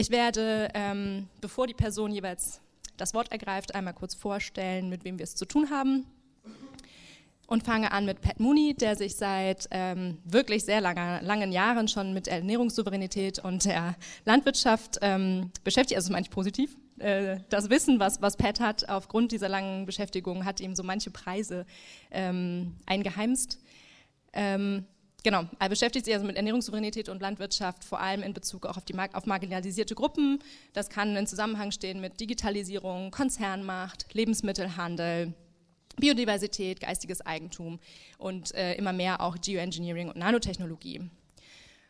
Ich werde, ähm, bevor die Person jeweils das Wort ergreift, einmal kurz vorstellen, mit wem wir es zu tun haben. Und fange an mit Pat Mooney, der sich seit ähm, wirklich sehr langer, langen Jahren schon mit Ernährungssouveränität und der Landwirtschaft ähm, beschäftigt. Also das meine ich positiv. Äh, das Wissen, was, was Pat hat, aufgrund dieser langen Beschäftigung, hat ihm so manche Preise ähm, eingeheimst. Ähm, genau, er beschäftigt sich also mit Ernährungssouveränität und Landwirtschaft, vor allem in Bezug auch auf, die, auf marginalisierte Gruppen. Das kann in Zusammenhang stehen mit Digitalisierung, Konzernmacht, Lebensmittelhandel, Biodiversität, geistiges Eigentum und äh, immer mehr auch Geoengineering und Nanotechnologie.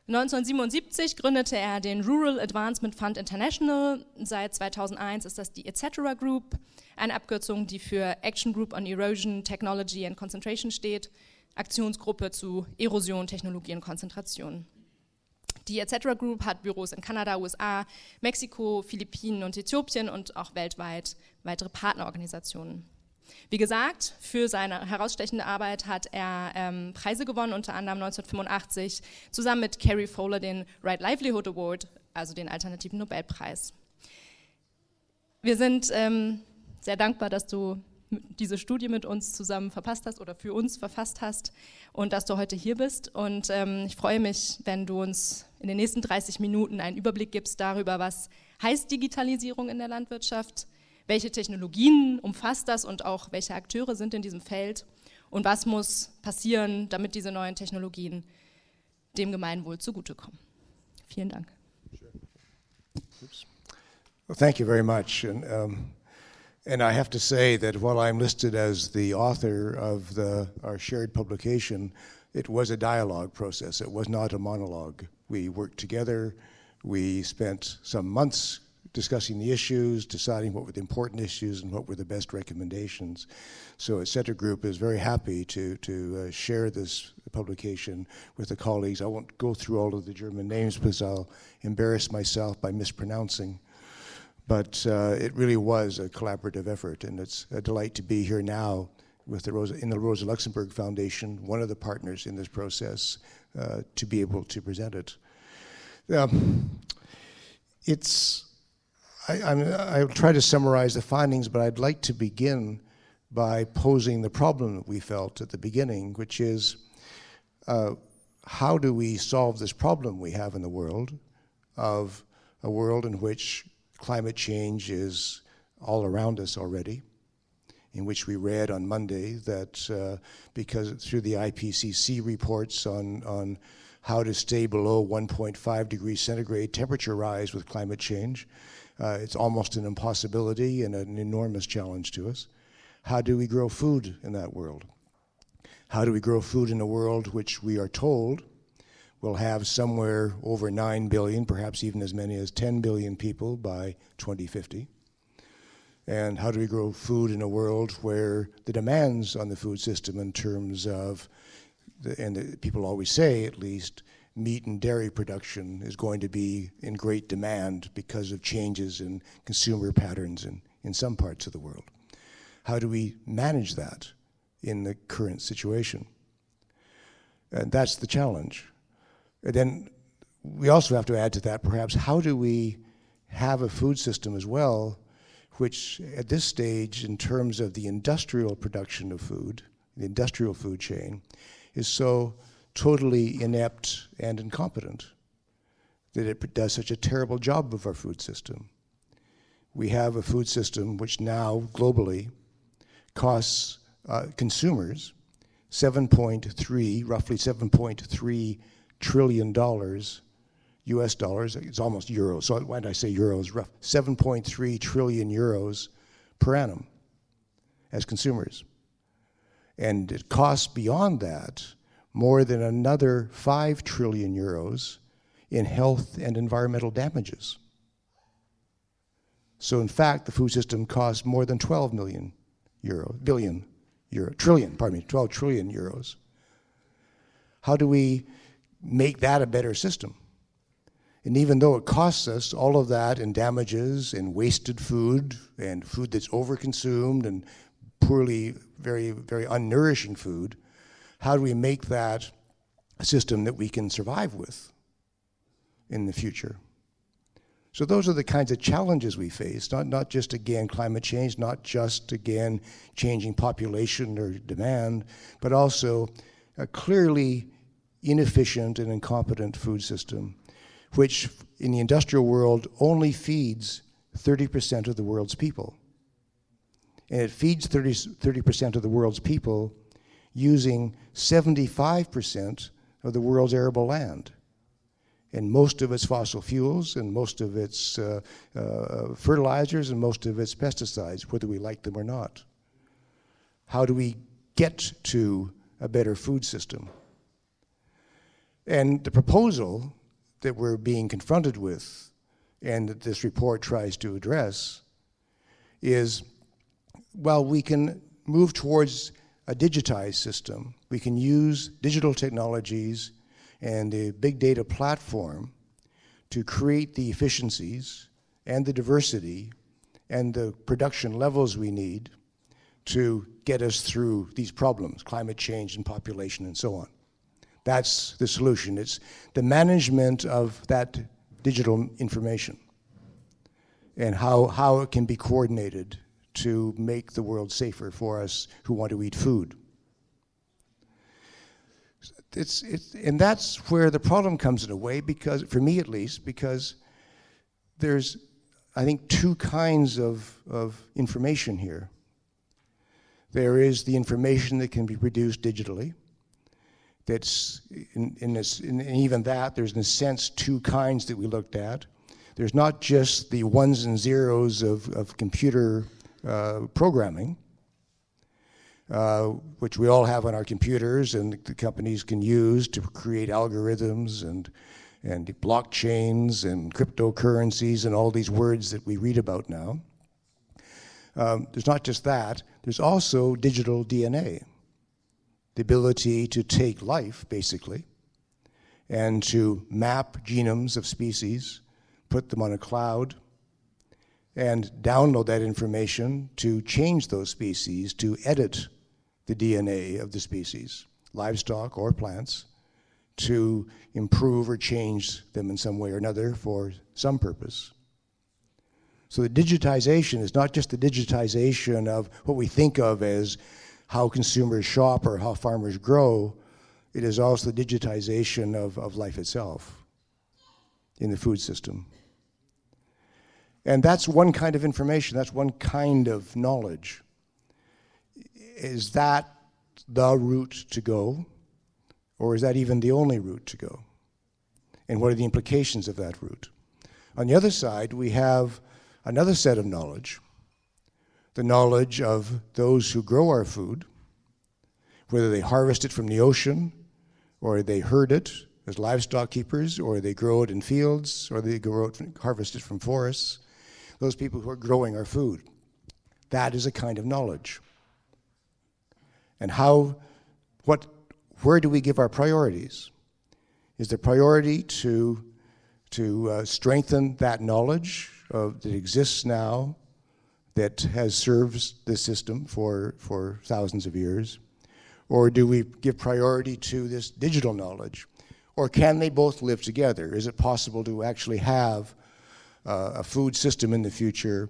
1977 gründete er den Rural Advancement Fund International. Seit 2001 ist das die Etc. Group, eine Abkürzung, die für Action Group on Erosion, Technology and Concentration steht Aktionsgruppe zu Erosion, Technologie und Konzentration. Die Etc. Group hat Büros in Kanada, USA, Mexiko, Philippinen und Äthiopien und auch weltweit weitere Partnerorganisationen. Wie gesagt, für seine herausstechende Arbeit hat er ähm, Preise gewonnen, unter anderem 1985 zusammen mit Carrie Fowler den Right Livelihood Award, also den alternativen Nobelpreis. Wir sind ähm, sehr dankbar, dass du diese Studie mit uns zusammen verpasst hast oder für uns verfasst hast und dass du heute hier bist. Und ähm, ich freue mich, wenn du uns in den nächsten 30 Minuten einen Überblick gibst darüber, was heißt Digitalisierung in der Landwirtschaft, welche Technologien umfasst das und auch welche Akteure sind in diesem Feld und was muss passieren, damit diese neuen Technologien dem Gemeinwohl zugutekommen. Vielen Dank. Well, thank you very much. And, um And I have to say that while I'm listed as the author of the, our shared publication, it was a dialogue process. It was not a monologue. We worked together. We spent some months discussing the issues, deciding what were the important issues and what were the best recommendations. So ETC Group is very happy to, to uh, share this publication with the colleagues. I won't go through all of the German names because I'll embarrass myself by mispronouncing but uh, it really was a collaborative effort, and it's a delight to be here now with the Rosa, in the Rosa Luxemburg Foundation, one of the partners in this process, uh, to be able to present it. Um, it's, I, will try to summarize the findings, but I'd like to begin by posing the problem that we felt at the beginning, which is uh, how do we solve this problem we have in the world of a world in which climate change is all around us already, in which we read on Monday that uh, because through the IPCC reports on, on how to stay below 1.5 degrees centigrade temperature rise with climate change, uh, it's almost an impossibility and an enormous challenge to us. How do we grow food in that world? How do we grow food in a world which we are told we'll have somewhere over 9 billion, perhaps even as many as 10 billion people by 2050. And how do we grow food in a world where the demands on the food system in terms of, the, and the, people always say at least, meat and dairy production is going to be in great demand because of changes in consumer patterns in, in some parts of the world. How do we manage that in the current situation? And that's the challenge. Then we also have to add to that perhaps how do we have a food system as well, which at this stage, in terms of the industrial production of food, the industrial food chain, is so totally inept and incompetent that it does such a terrible job of our food system. We have a food system which now globally costs uh, consumers 7.3, roughly 7.3 trillion dollars, US dollars, it's almost euros, so why did I say euros? Rough, 7.3 trillion euros per annum as consumers. And it costs beyond that more than another 5 trillion euros in health and environmental damages. So in fact, the food system costs more than 12 million euro, billion euro, trillion, pardon me, 12 trillion euros. How do we make that a better system. And even though it costs us all of that in damages and wasted food and food that's overconsumed and poorly, very, very unnourishing food, how do we make that a system that we can survive with in the future? So those are the kinds of challenges we face, not, not just again climate change, not just again changing population or demand, but also a clearly inefficient and incompetent food system, which in the industrial world only feeds 30% of the world's people. And it feeds 30, percent of the world's people using 75% of the world's arable land. And most of its fossil fuels and most of its uh, uh, fertilizers and most of its pesticides, whether we like them or not. How do we get to a better food system? And the proposal that we're being confronted with and that this report tries to address is while we can move towards a digitized system. We can use digital technologies and the big data platform to create the efficiencies and the diversity and the production levels we need to get us through these problems, climate change and population and so on. That's the solution. It's the management of that digital information and how, how it can be coordinated to make the world safer for us who want to eat food. It's, it's, and that's where the problem comes in a way, because, for me at least, because there's, I think, two kinds of, of information here. There is the information that can be produced digitally. That's, in, in, this, in even that, there's in a sense two kinds that we looked at. There's not just the ones and zeros of, of computer uh, programming, uh, which we all have on our computers and the companies can use to create algorithms and, and blockchains and cryptocurrencies and all these words that we read about now. Um, there's not just that, there's also digital DNA. The ability to take life, basically, and to map genomes of species, put them on a cloud, and download that information to change those species, to edit the DNA of the species, livestock or plants, to improve or change them in some way or another for some purpose. So the digitization is not just the digitization of what we think of as how consumers shop or how farmers grow, it is also the digitization of, of life itself in the food system. And that's one kind of information, that's one kind of knowledge. Is that the route to go? Or is that even the only route to go? And what are the implications of that route? On the other side, we have another set of knowledge the knowledge of those who grow our food, whether they harvest it from the ocean, or they herd it as livestock keepers, or they grow it in fields, or they grow it, harvest it from forests those people who are growing our food. That is a kind of knowledge. And how, what, where do we give our priorities? Is the priority to, to uh, strengthen that knowledge of, that exists now that has served the system for, for thousands of years? Or do we give priority to this digital knowledge? Or can they both live together? Is it possible to actually have uh, a food system in the future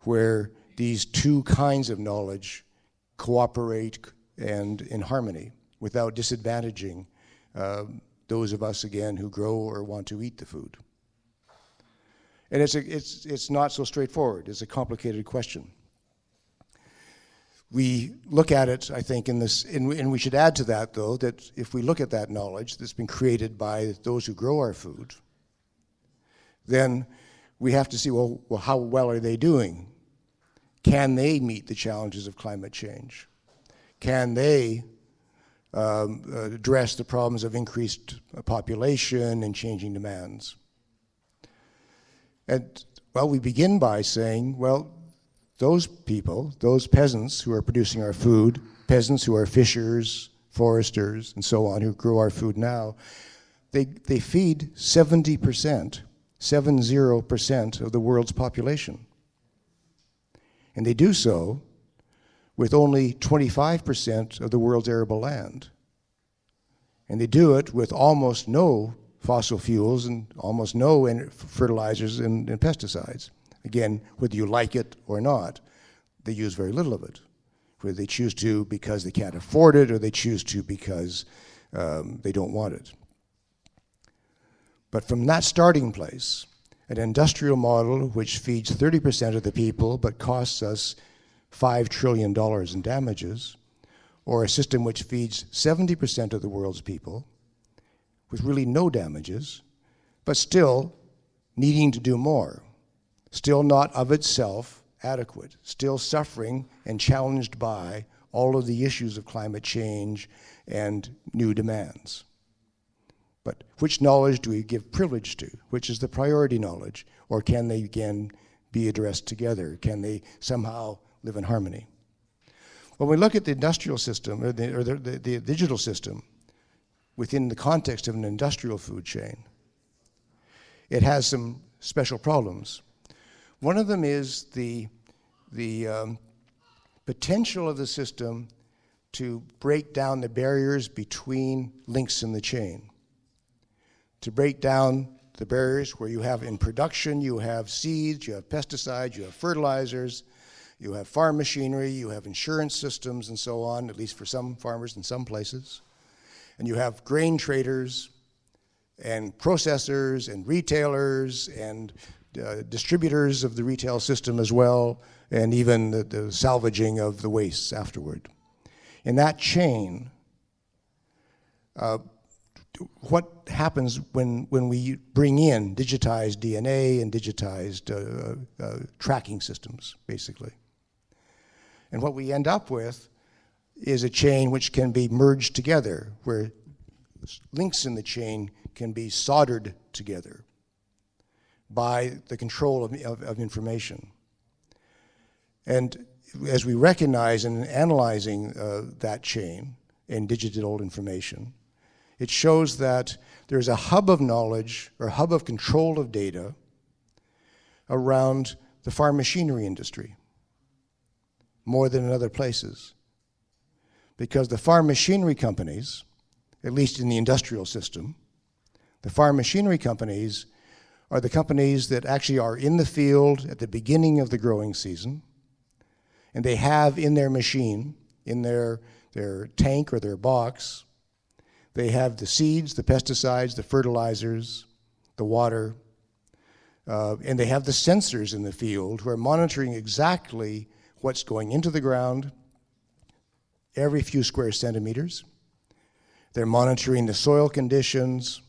where these two kinds of knowledge cooperate and in harmony without disadvantaging uh, those of us again who grow or want to eat the food. And it's, a, it's, it's not so straightforward. It's a complicated question. We look at it, I think, in this, and, and we should add to that, though, that if we look at that knowledge that's been created by those who grow our food, then we have to see, well, well, how well are they doing? Can they meet the challenges of climate change? Can they um, address the problems of increased population and changing demands? And, well, we begin by saying, well, those people, those peasants who are producing our food, peasants who are fishers, foresters, and so on, who grow our food now, they, they feed 70 percent 70% of the world's population. And they do so with only 25% of the world's arable land. And they do it with almost no fossil fuels and almost no fertilizers and, and pesticides. Again, whether you like it or not, they use very little of it. Whether they choose to because they can't afford it or they choose to because um, they don't want it. But from that starting place, an industrial model which feeds 30% of the people but costs us $5 trillion in damages, or a system which feeds 70% of the world's people with really no damages, but still needing to do more, still not of itself adequate, still suffering and challenged by all of the issues of climate change and new demands. But which knowledge do we give privilege to? Which is the priority knowledge? Or can they again be addressed together? Can they somehow live in harmony? When we look at the industrial system, or the, or the, the, the digital system, within the context of an industrial food chain, it has some special problems. One of them is the, the um, potential of the system to break down the barriers between links in the chain to break down the barriers where you have in production, you have seeds, you have pesticides, you have fertilizers, you have farm machinery, you have insurance systems, and so on, at least for some farmers in some places. And you have grain traders and processors and retailers and uh, distributors of the retail system as well, and even the, the salvaging of the wastes afterward. In that chain, uh, what happens when, when we bring in digitized DNA and digitized uh, uh, tracking systems, basically. And what we end up with is a chain which can be merged together, where links in the chain can be soldered together by the control of, of, of information. And as we recognize in analyzing uh, that chain in digital information, it shows that there's a hub of knowledge or hub of control of data around the farm machinery industry more than in other places. Because the farm machinery companies, at least in the industrial system, the farm machinery companies are the companies that actually are in the field at the beginning of the growing season, and they have in their machine, in their, their tank or their box, they have the seeds, the pesticides, the fertilizers, the water, uh, and they have the sensors in the field who are monitoring exactly what's going into the ground every few square centimeters. They're monitoring the soil conditions,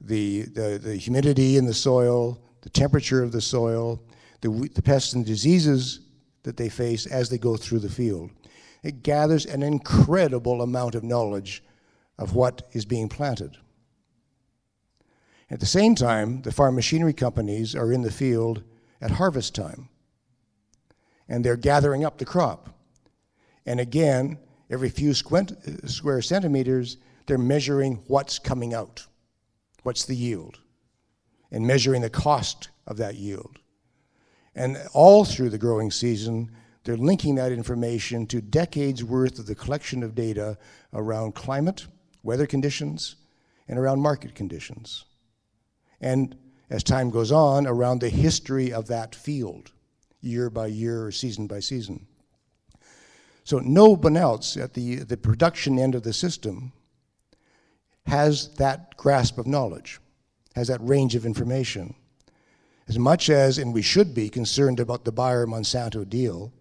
the, the, the humidity in the soil, the temperature of the soil, the, the pests and diseases that they face as they go through the field. It gathers an incredible amount of knowledge of what is being planted. At the same time, the farm machinery companies are in the field at harvest time, and they're gathering up the crop. And again, every few square centimeters, they're measuring what's coming out, what's the yield, and measuring the cost of that yield. And all through the growing season, they're linking that information to decades worth of the collection of data around climate weather conditions, and around market conditions. And as time goes on, around the history of that field, year by year or season by season. So no one else at the, the production end of the system has that grasp of knowledge, has that range of information. As much as, and we should be concerned about the Bayer Monsanto deal,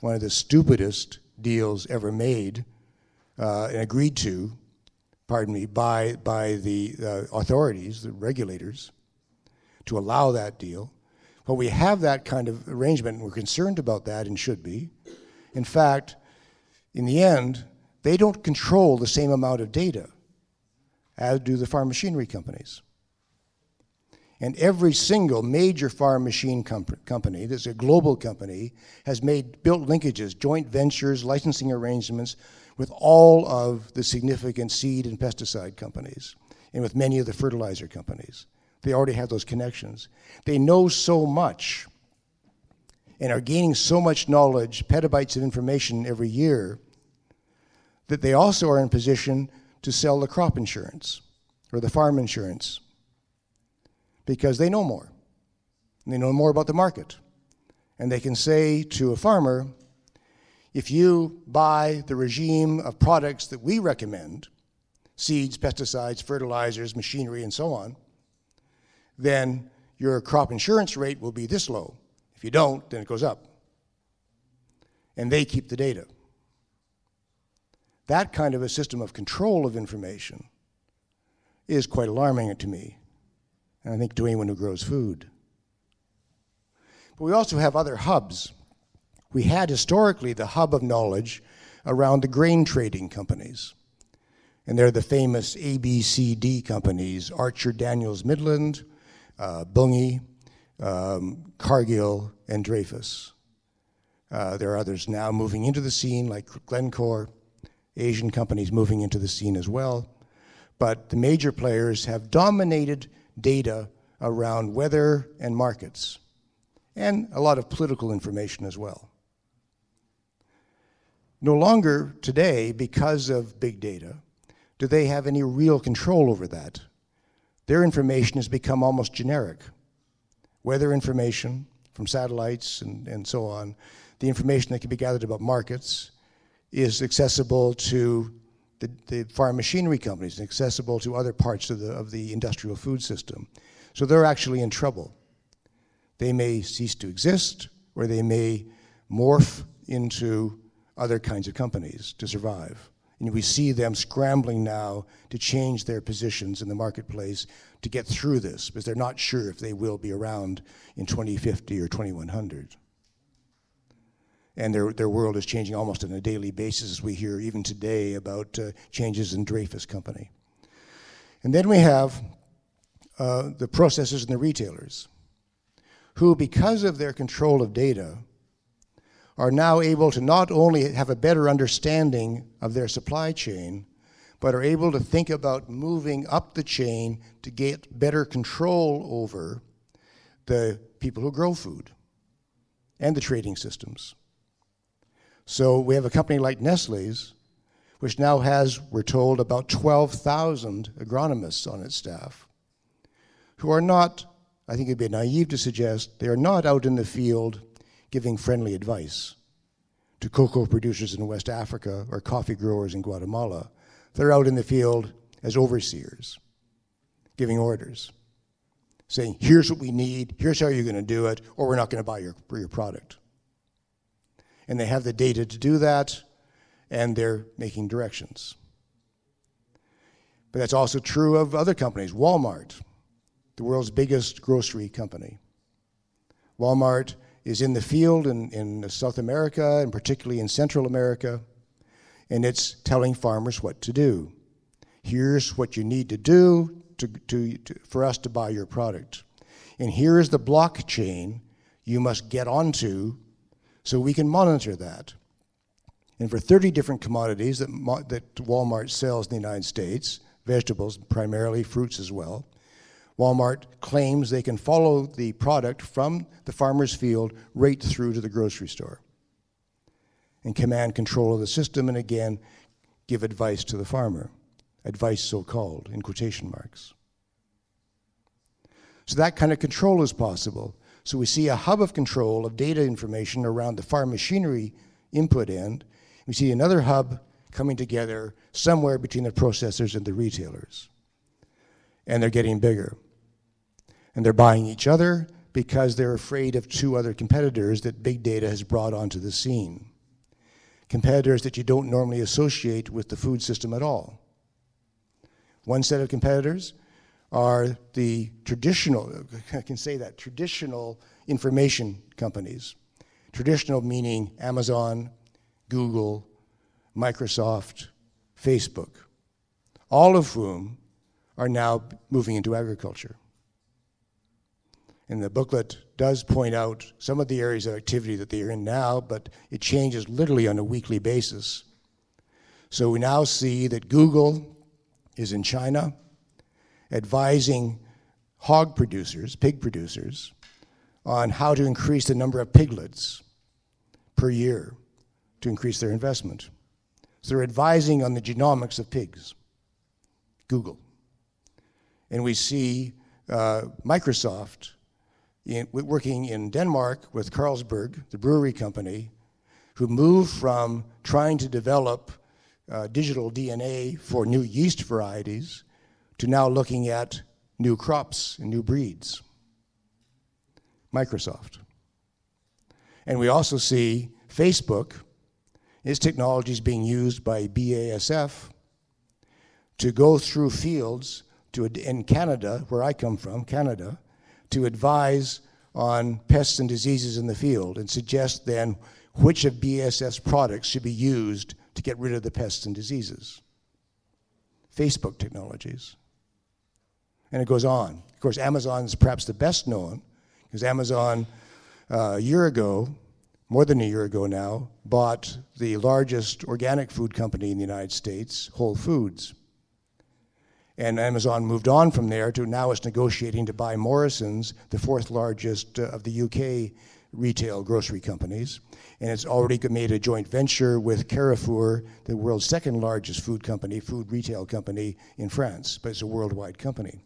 one of the stupidest deals ever made uh, and agreed to pardon me, by, by the uh, authorities, the regulators, to allow that deal. But we have that kind of arrangement, and we're concerned about that and should be. In fact, in the end, they don't control the same amount of data as do the farm machinery companies. And every single major farm machine comp- company that's a global company has made built linkages, joint ventures, licensing arrangements with all of the significant seed and pesticide companies and with many of the fertilizer companies. They already have those connections. They know so much and are gaining so much knowledge, petabytes of information every year, that they also are in position to sell the crop insurance or the farm insurance because they know more. They know more about the market. And they can say to a farmer, if you buy the regime of products that we recommend, seeds, pesticides, fertilizers, machinery, and so on, then your crop insurance rate will be this low. If you don't, then it goes up. And they keep the data. That kind of a system of control of information is quite alarming to me, and I think to anyone who grows food. But we also have other hubs. We had historically the hub of knowledge around the grain trading companies. And they're the famous ABCD companies Archer Daniels Midland, uh, Bunge, um, Cargill, and Dreyfus. Uh, there are others now moving into the scene, like Glencore, Asian companies moving into the scene as well. But the major players have dominated data around weather and markets, and a lot of political information as well. No longer today, because of big data, do they have any real control over that. Their information has become almost generic. Weather information from satellites and, and so on, the information that can be gathered about markets is accessible to the, the farm machinery companies and accessible to other parts of the, of the industrial food system. So they're actually in trouble. They may cease to exist, or they may morph into other kinds of companies to survive. And we see them scrambling now to change their positions in the marketplace to get through this because they're not sure if they will be around in 2050 or 2100. And their, their world is changing almost on a daily basis, as we hear even today about uh, changes in Dreyfus Company. And then we have uh, the processors and the retailers, who, because of their control of data, are now able to not only have a better understanding of their supply chain, but are able to think about moving up the chain to get better control over the people who grow food and the trading systems. So we have a company like Nestle's, which now has, we're told, about 12,000 agronomists on its staff, who are not, I think it'd be naive to suggest, they are not out in the field giving friendly advice to cocoa producers in West Africa or coffee growers in Guatemala. They're out in the field as overseers, giving orders, saying, here's what we need, here's how you're going to do it, or we're not going to buy your, your product. And they have the data to do that, and they're making directions. But that's also true of other companies. Walmart, the world's biggest grocery company. Walmart is in the field in, in South America and particularly in Central America, and it's telling farmers what to do. Here's what you need to do to, to, to, for us to buy your product. And here is the blockchain you must get onto so we can monitor that. And for 30 different commodities that, that Walmart sells in the United States, vegetables primarily, fruits as well, Walmart claims they can follow the product from the farmer's field right through to the grocery store and command control of the system and again give advice to the farmer. Advice so called, in quotation marks. So that kind of control is possible. So we see a hub of control of data information around the farm machinery input end. We see another hub coming together somewhere between the processors and the retailers. And they're getting bigger and they're buying each other because they're afraid of two other competitors that big data has brought onto the scene. Competitors that you don't normally associate with the food system at all. One set of competitors are the traditional, I can say that, traditional information companies. Traditional meaning Amazon, Google, Microsoft, Facebook, all of whom are now moving into agriculture. And the booklet does point out some of the areas of activity that they are in now, but it changes literally on a weekly basis. So we now see that Google is in China advising hog producers, pig producers, on how to increase the number of piglets per year to increase their investment. So they're advising on the genomics of pigs, Google. And we see uh, Microsoft, in, working in Denmark with Carlsberg, the brewery company, who moved from trying to develop uh, digital DNA for new yeast varieties to now looking at new crops and new breeds. Microsoft. And we also see Facebook, its technology is being used by BASF to go through fields to, in Canada, where I come from, Canada, to advise on pests and diseases in the field and suggest then which of BASF's products should be used to get rid of the pests and diseases. Facebook technologies. And it goes on. Of course, Amazon is perhaps the best known because Amazon, uh, a year ago, more than a year ago now, bought the largest organic food company in the United States, Whole Foods. And Amazon moved on from there to now it's negotiating to buy Morrisons, the fourth largest uh, of the UK retail grocery companies. And it's already made a joint venture with Carrefour, the world's second largest food company, food retail company in France, but it's a worldwide company.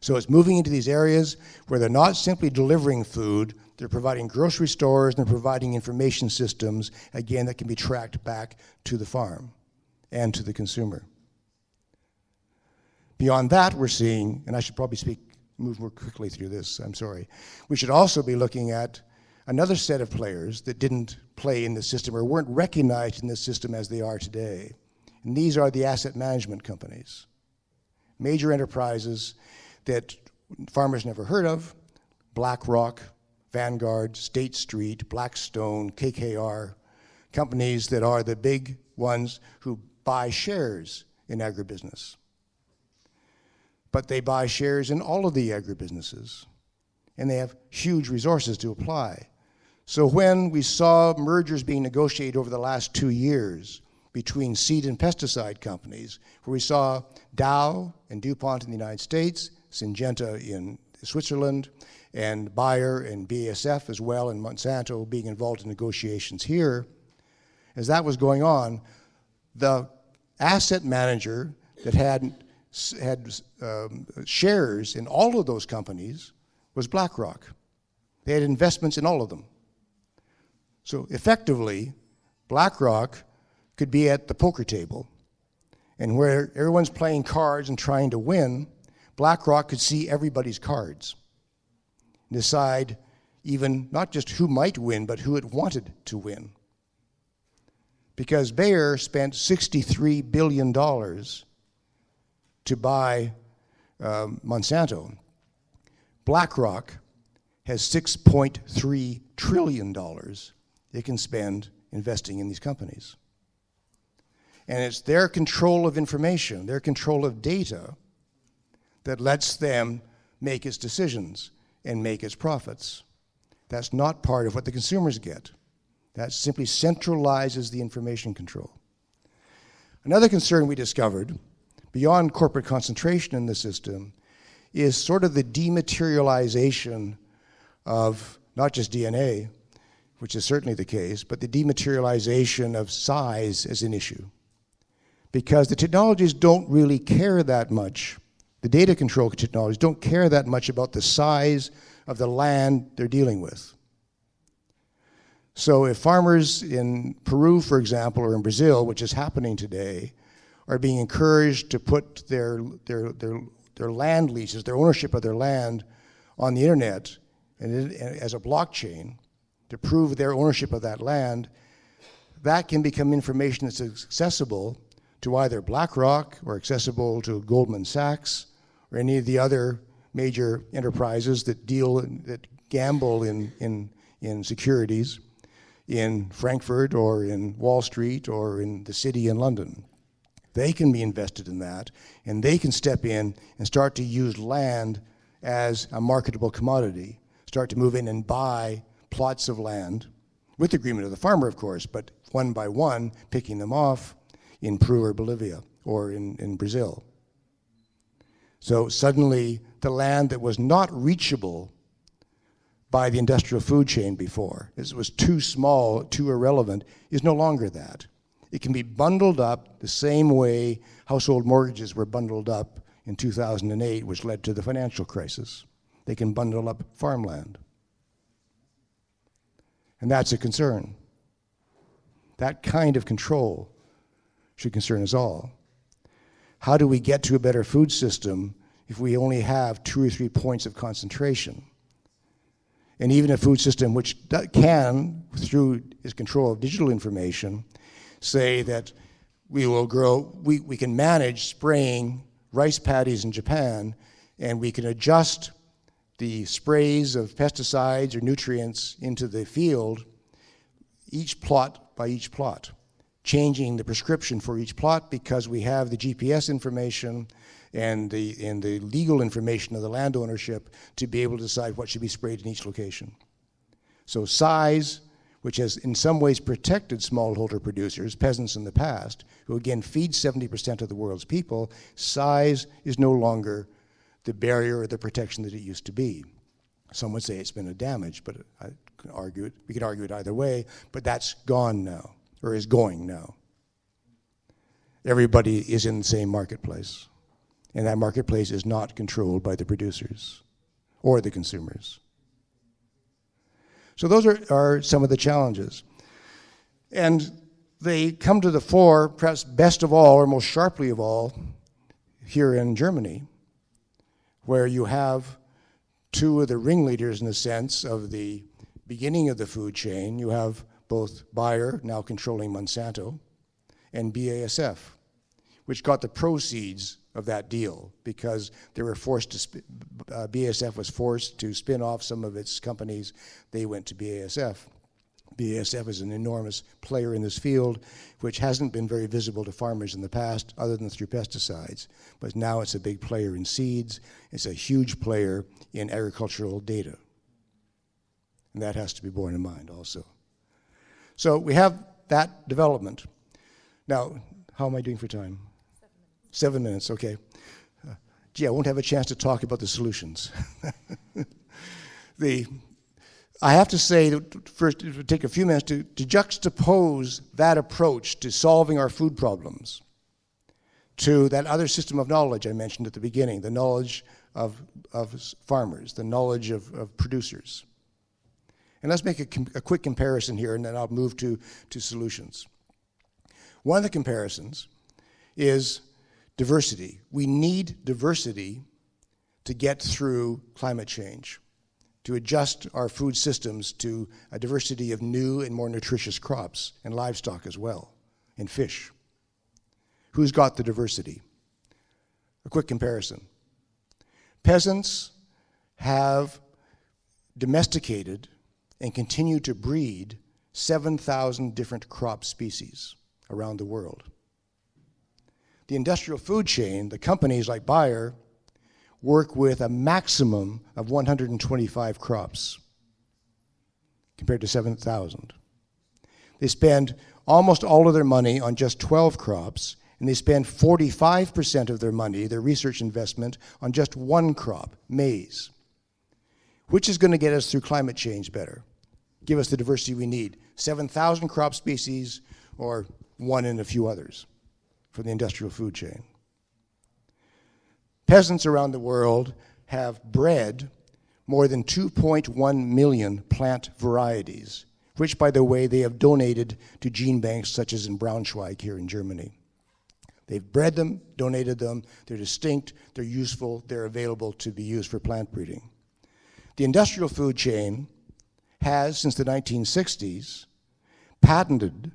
So it's moving into these areas where they're not simply delivering food, they're providing grocery stores and they're providing information systems, again, that can be tracked back to the farm and to the consumer. Beyond that, we're seeing, and I should probably speak, move more quickly through this, I'm sorry. We should also be looking at another set of players that didn't play in the system or weren't recognized in the system as they are today. And these are the asset management companies, major enterprises that farmers never heard of BlackRock, Vanguard, State Street, Blackstone, KKR, companies that are the big ones who buy shares in agribusiness but they buy shares in all of the agribusinesses. And they have huge resources to apply. So when we saw mergers being negotiated over the last two years between seed and pesticide companies, where we saw Dow and DuPont in the United States, Syngenta in Switzerland, and Bayer and BASF as well, and Monsanto being involved in negotiations here, as that was going on, the asset manager that had had um, shares in all of those companies was BlackRock. They had investments in all of them. So effectively, BlackRock could be at the poker table, and where everyone's playing cards and trying to win, BlackRock could see everybody's cards, and decide even not just who might win, but who it wanted to win. Because Bayer spent $63 billion to buy um, Monsanto. BlackRock has $6.3 trillion it can spend investing in these companies. And it's their control of information, their control of data, that lets them make its decisions and make its profits. That's not part of what the consumers get. That simply centralizes the information control. Another concern we discovered beyond corporate concentration in the system is sort of the dematerialization of not just DNA, which is certainly the case, but the dematerialization of size as an issue. Because the technologies don't really care that much, the data control technologies don't care that much about the size of the land they're dealing with. So if farmers in Peru, for example, or in Brazil, which is happening today, are being encouraged to put their, their, their, their land leases, their ownership of their land on the internet and as a blockchain to prove their ownership of that land, that can become information that's accessible to either BlackRock or accessible to Goldman Sachs or any of the other major enterprises that deal that gamble in, in, in securities in Frankfurt or in Wall Street or in the city in London. They can be invested in that, and they can step in and start to use land as a marketable commodity, start to move in and buy plots of land, with agreement of the farmer, of course, but one by one, picking them off in Peru or Bolivia or in, in Brazil. So suddenly, the land that was not reachable by the industrial food chain before, as it was too small, too irrelevant, is no longer that. It can be bundled up the same way household mortgages were bundled up in 2008, which led to the financial crisis. They can bundle up farmland. And that's a concern. That kind of control should concern us all. How do we get to a better food system if we only have two or three points of concentration? And even a food system which can, through its control of digital information, say that we will grow, we, we can manage spraying rice paddies in Japan, and we can adjust the sprays of pesticides or nutrients into the field, each plot by each plot, changing the prescription for each plot because we have the GPS information and the, and the legal information of the land ownership to be able to decide what should be sprayed in each location. So size, which has in some ways protected smallholder producers, peasants in the past, who again feed 70% of the world's people, size is no longer the barrier or the protection that it used to be. Some would say it's been a damage, but I can argue it. We could argue it either way, but that's gone now, or is going now. Everybody is in the same marketplace, and that marketplace is not controlled by the producers or the consumers. So those are, are some of the challenges. And they come to the fore, perhaps best of all, or most sharply of all, here in Germany, where you have two of the ringleaders, in a sense, of the beginning of the food chain. You have both Bayer, now controlling Monsanto, and BASF, which got the proceeds of that deal because they were forced to, uh, BASF was forced to spin off some of its companies. They went to BASF. BASF is an enormous player in this field, which hasn't been very visible to farmers in the past, other than through pesticides. But now it's a big player in seeds. It's a huge player in agricultural data. And that has to be borne in mind also. So we have that development. Now, how am I doing for time? Seven minutes, okay. Uh, gee, I won't have a chance to talk about the solutions. the, I have to say, that first, it would take a few minutes to, to juxtapose that approach to solving our food problems to that other system of knowledge I mentioned at the beginning, the knowledge of, of farmers, the knowledge of, of producers. And let's make a, a, quick comparison here, and then I'll move to, to solutions. One of the comparisons is diversity. We need diversity to get through climate change, to adjust our food systems to a diversity of new and more nutritious crops and livestock as well, and fish. Who's got the diversity? A quick comparison. Peasants have domesticated and continue to breed 7,000 different crop species around the world the industrial food chain, the companies like Bayer, work with a maximum of 125 crops compared to 7,000. They spend almost all of their money on just 12 crops, and they spend 45% of their money, their research investment, on just one crop, maize. Which is going to get us through climate change better? Give us the diversity we need 7,000 crop species or one and a few others for the industrial food chain. Peasants around the world have bred more than 2.1 million plant varieties, which, by the way, they have donated to gene banks such as in Braunschweig here in Germany. They've bred them, donated them, they're distinct, they're useful, they're available to be used for plant breeding. The industrial food chain has, since the 1960s, patented,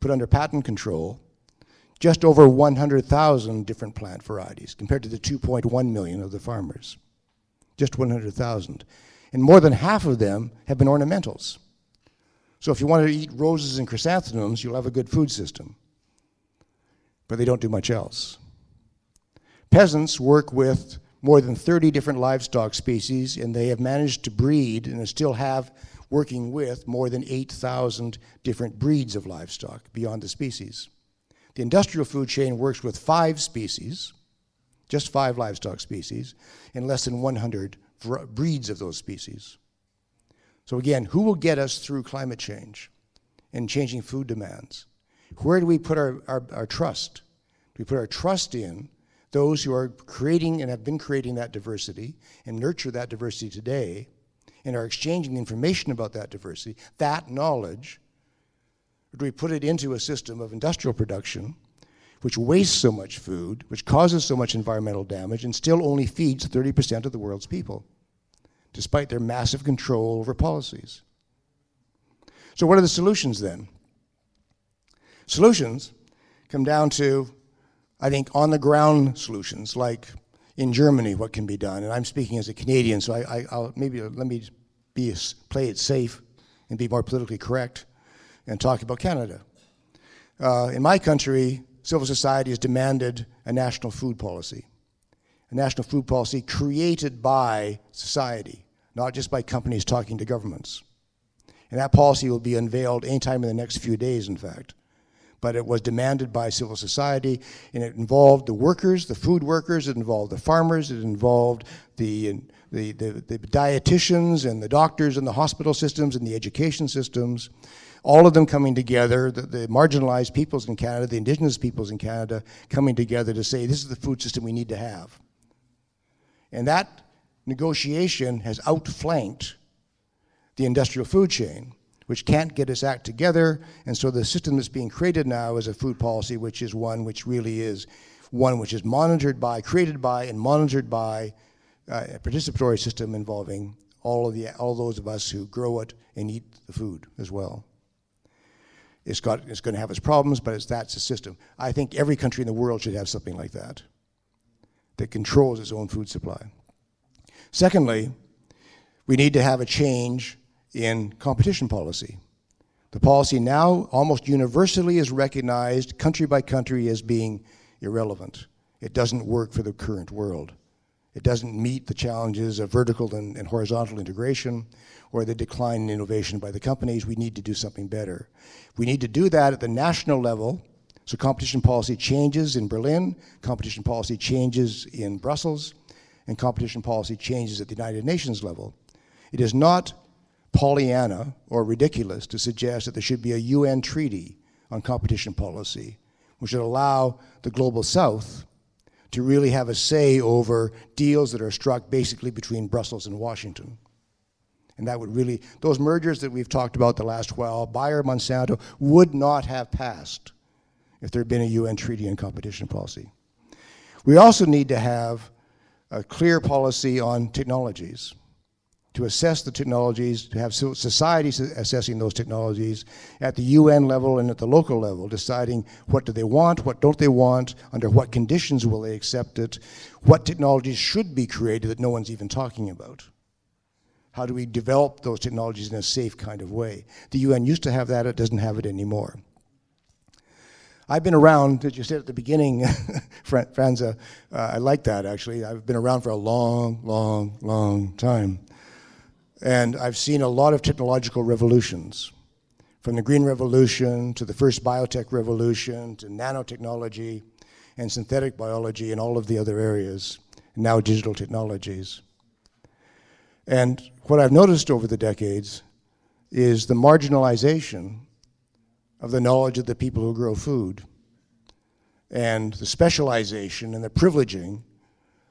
put under patent control, just over 100,000 different plant varieties compared to the 2.1 million of the farmers. Just 100,000. And more than half of them have been ornamentals. So if you want to eat roses and chrysanthemums, you'll have a good food system. But they don't do much else. Peasants work with more than 30 different livestock species, and they have managed to breed and still have working with more than 8,000 different breeds of livestock beyond the species. The industrial food chain works with five species, just five livestock species, and less than 100 breeds of those species. So, again, who will get us through climate change and changing food demands? Where do we put our, our, our trust? Do we put our trust in those who are creating and have been creating that diversity and nurture that diversity today and are exchanging information about that diversity, that knowledge, or do we put it into a system of industrial production which wastes so much food, which causes so much environmental damage, and still only feeds 30% of the world's people, despite their massive control over policies? So, what are the solutions then? Solutions come down to, I think, on the ground solutions, like in Germany, what can be done. And I'm speaking as a Canadian, so I, will maybe let me be play it safe and be more politically correct and talk about Canada. Uh, in my country, civil society has demanded a national food policy, a national food policy created by society, not just by companies talking to governments. And that policy will be unveiled anytime in the next few days, in fact. But it was demanded by civil society, and it involved the workers, the food workers, it involved the farmers, it involved the, the, the, the dietitians and the doctors and the hospital systems and the education systems, all of them coming together, the, the, marginalized peoples in Canada, the indigenous peoples in Canada, coming together to say, this is the food system we need to have. And that negotiation has outflanked the industrial food chain, which can't get its act together. And so the system that's being created now is a food policy, which is one which really is one which is monitored by, created by, and monitored by uh, a participatory system involving all of the all those of us who grow it and eat the food as well. It's got it's going to have its problems, but it's that's the system. I think every country in the world should have something like that that controls its own food supply. Secondly, we need to have a change in competition policy. The policy now almost universally is recognized country by country as being irrelevant. It doesn't work for the current world. It doesn't meet the challenges of vertical and, and, horizontal integration or the decline in innovation by the companies. We need to do something better. We need to do that at the national level. So competition policy changes in Berlin, competition policy changes in Brussels, and competition policy changes at the United Nations level. It is not Pollyanna or ridiculous to suggest that there should be a UN treaty on competition policy, which would allow the global south to really have a say over deals that are struck basically between Brussels and Washington. And that would really, those mergers that we've talked about the last while, Bayer, Monsanto, would not have passed if there had been a UN treaty on competition policy. We also need to have a clear policy on technologies to assess the technologies, to have societies assessing those technologies at the UN level and at the local level, deciding what do they want, what don't they want, under what conditions will they accept it, what technologies should be created that no one's even talking about. How do we develop those technologies in a safe kind of way? The UN used to have that, it doesn't have it anymore. I've been around, as you said at the beginning, Franza, uh, I like that actually. I've been around for a long, long, long time. And I've seen a lot of technological revolutions, from the Green Revolution to the first biotech revolution to nanotechnology and synthetic biology and all of the other areas, and now digital technologies. And what I've noticed over the decades is the marginalization of the knowledge of the people who grow food and the specialization and the privileging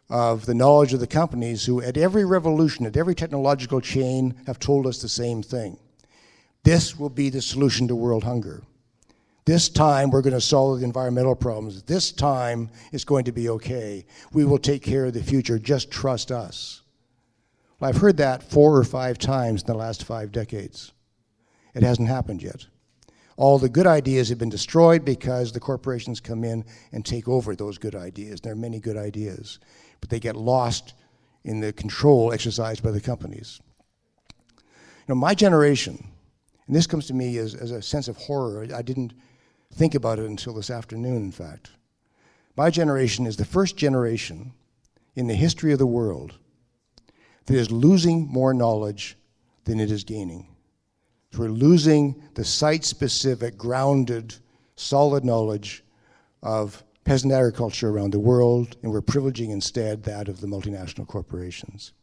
of the knowledge of the companies who, at every revolution, at every technological chain, have told us the same thing. This will be the solution to world hunger. This time we're going to solve the environmental problems. This time it's going to be okay. We will take care of the future. Just trust us. Well, I've heard that four or five times in the last five decades. It hasn't happened yet. All the good ideas have been destroyed because the corporations come in and take over those good ideas. There are many good ideas but they get lost in the control exercised by the companies. You know, my generation, and this comes to me as, as a sense of horror, I didn't think about it until this afternoon, in fact. My generation is the first generation in the history of the world that is losing more knowledge than it is gaining. So we're losing the site specific, grounded, solid knowledge of peasant agriculture around the world, and we're privileging instead that of the multinational corporations.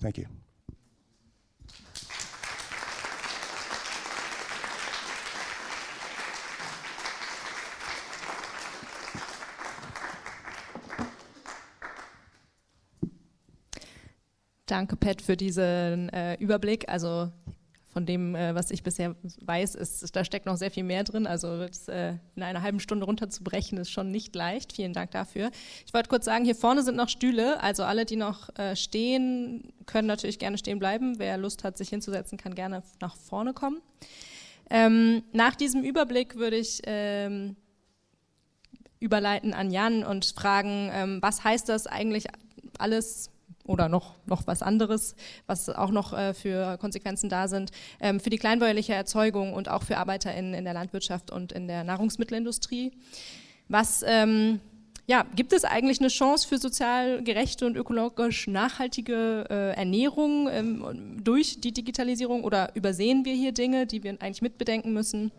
Thank you. Danke, Pat, für diesen äh, Überblick. Also von dem, äh, was ich bisher weiß, ist, da steckt noch sehr viel mehr drin. Also das, äh, in einer halben Stunde runterzubrechen, ist schon nicht leicht. Vielen Dank dafür. Ich wollte kurz sagen, hier vorne sind noch Stühle. Also alle, die noch äh, stehen, können natürlich gerne stehen bleiben. Wer Lust hat, sich hinzusetzen, kann gerne nach vorne kommen. Ähm, nach diesem Überblick würde ich ähm, überleiten an Jan und fragen, ähm, was heißt das eigentlich alles oder noch, noch was anderes, was auch noch äh, für Konsequenzen da sind, ähm, für die kleinbäuerliche Erzeugung und auch für ArbeiterInnen in der Landwirtschaft und in der Nahrungsmittelindustrie. Was ähm, ja, gibt es eigentlich eine Chance für sozial gerechte und ökologisch nachhaltige äh, Ernährung ähm, durch die Digitalisierung oder übersehen wir hier Dinge, die wir eigentlich mitbedenken müssen?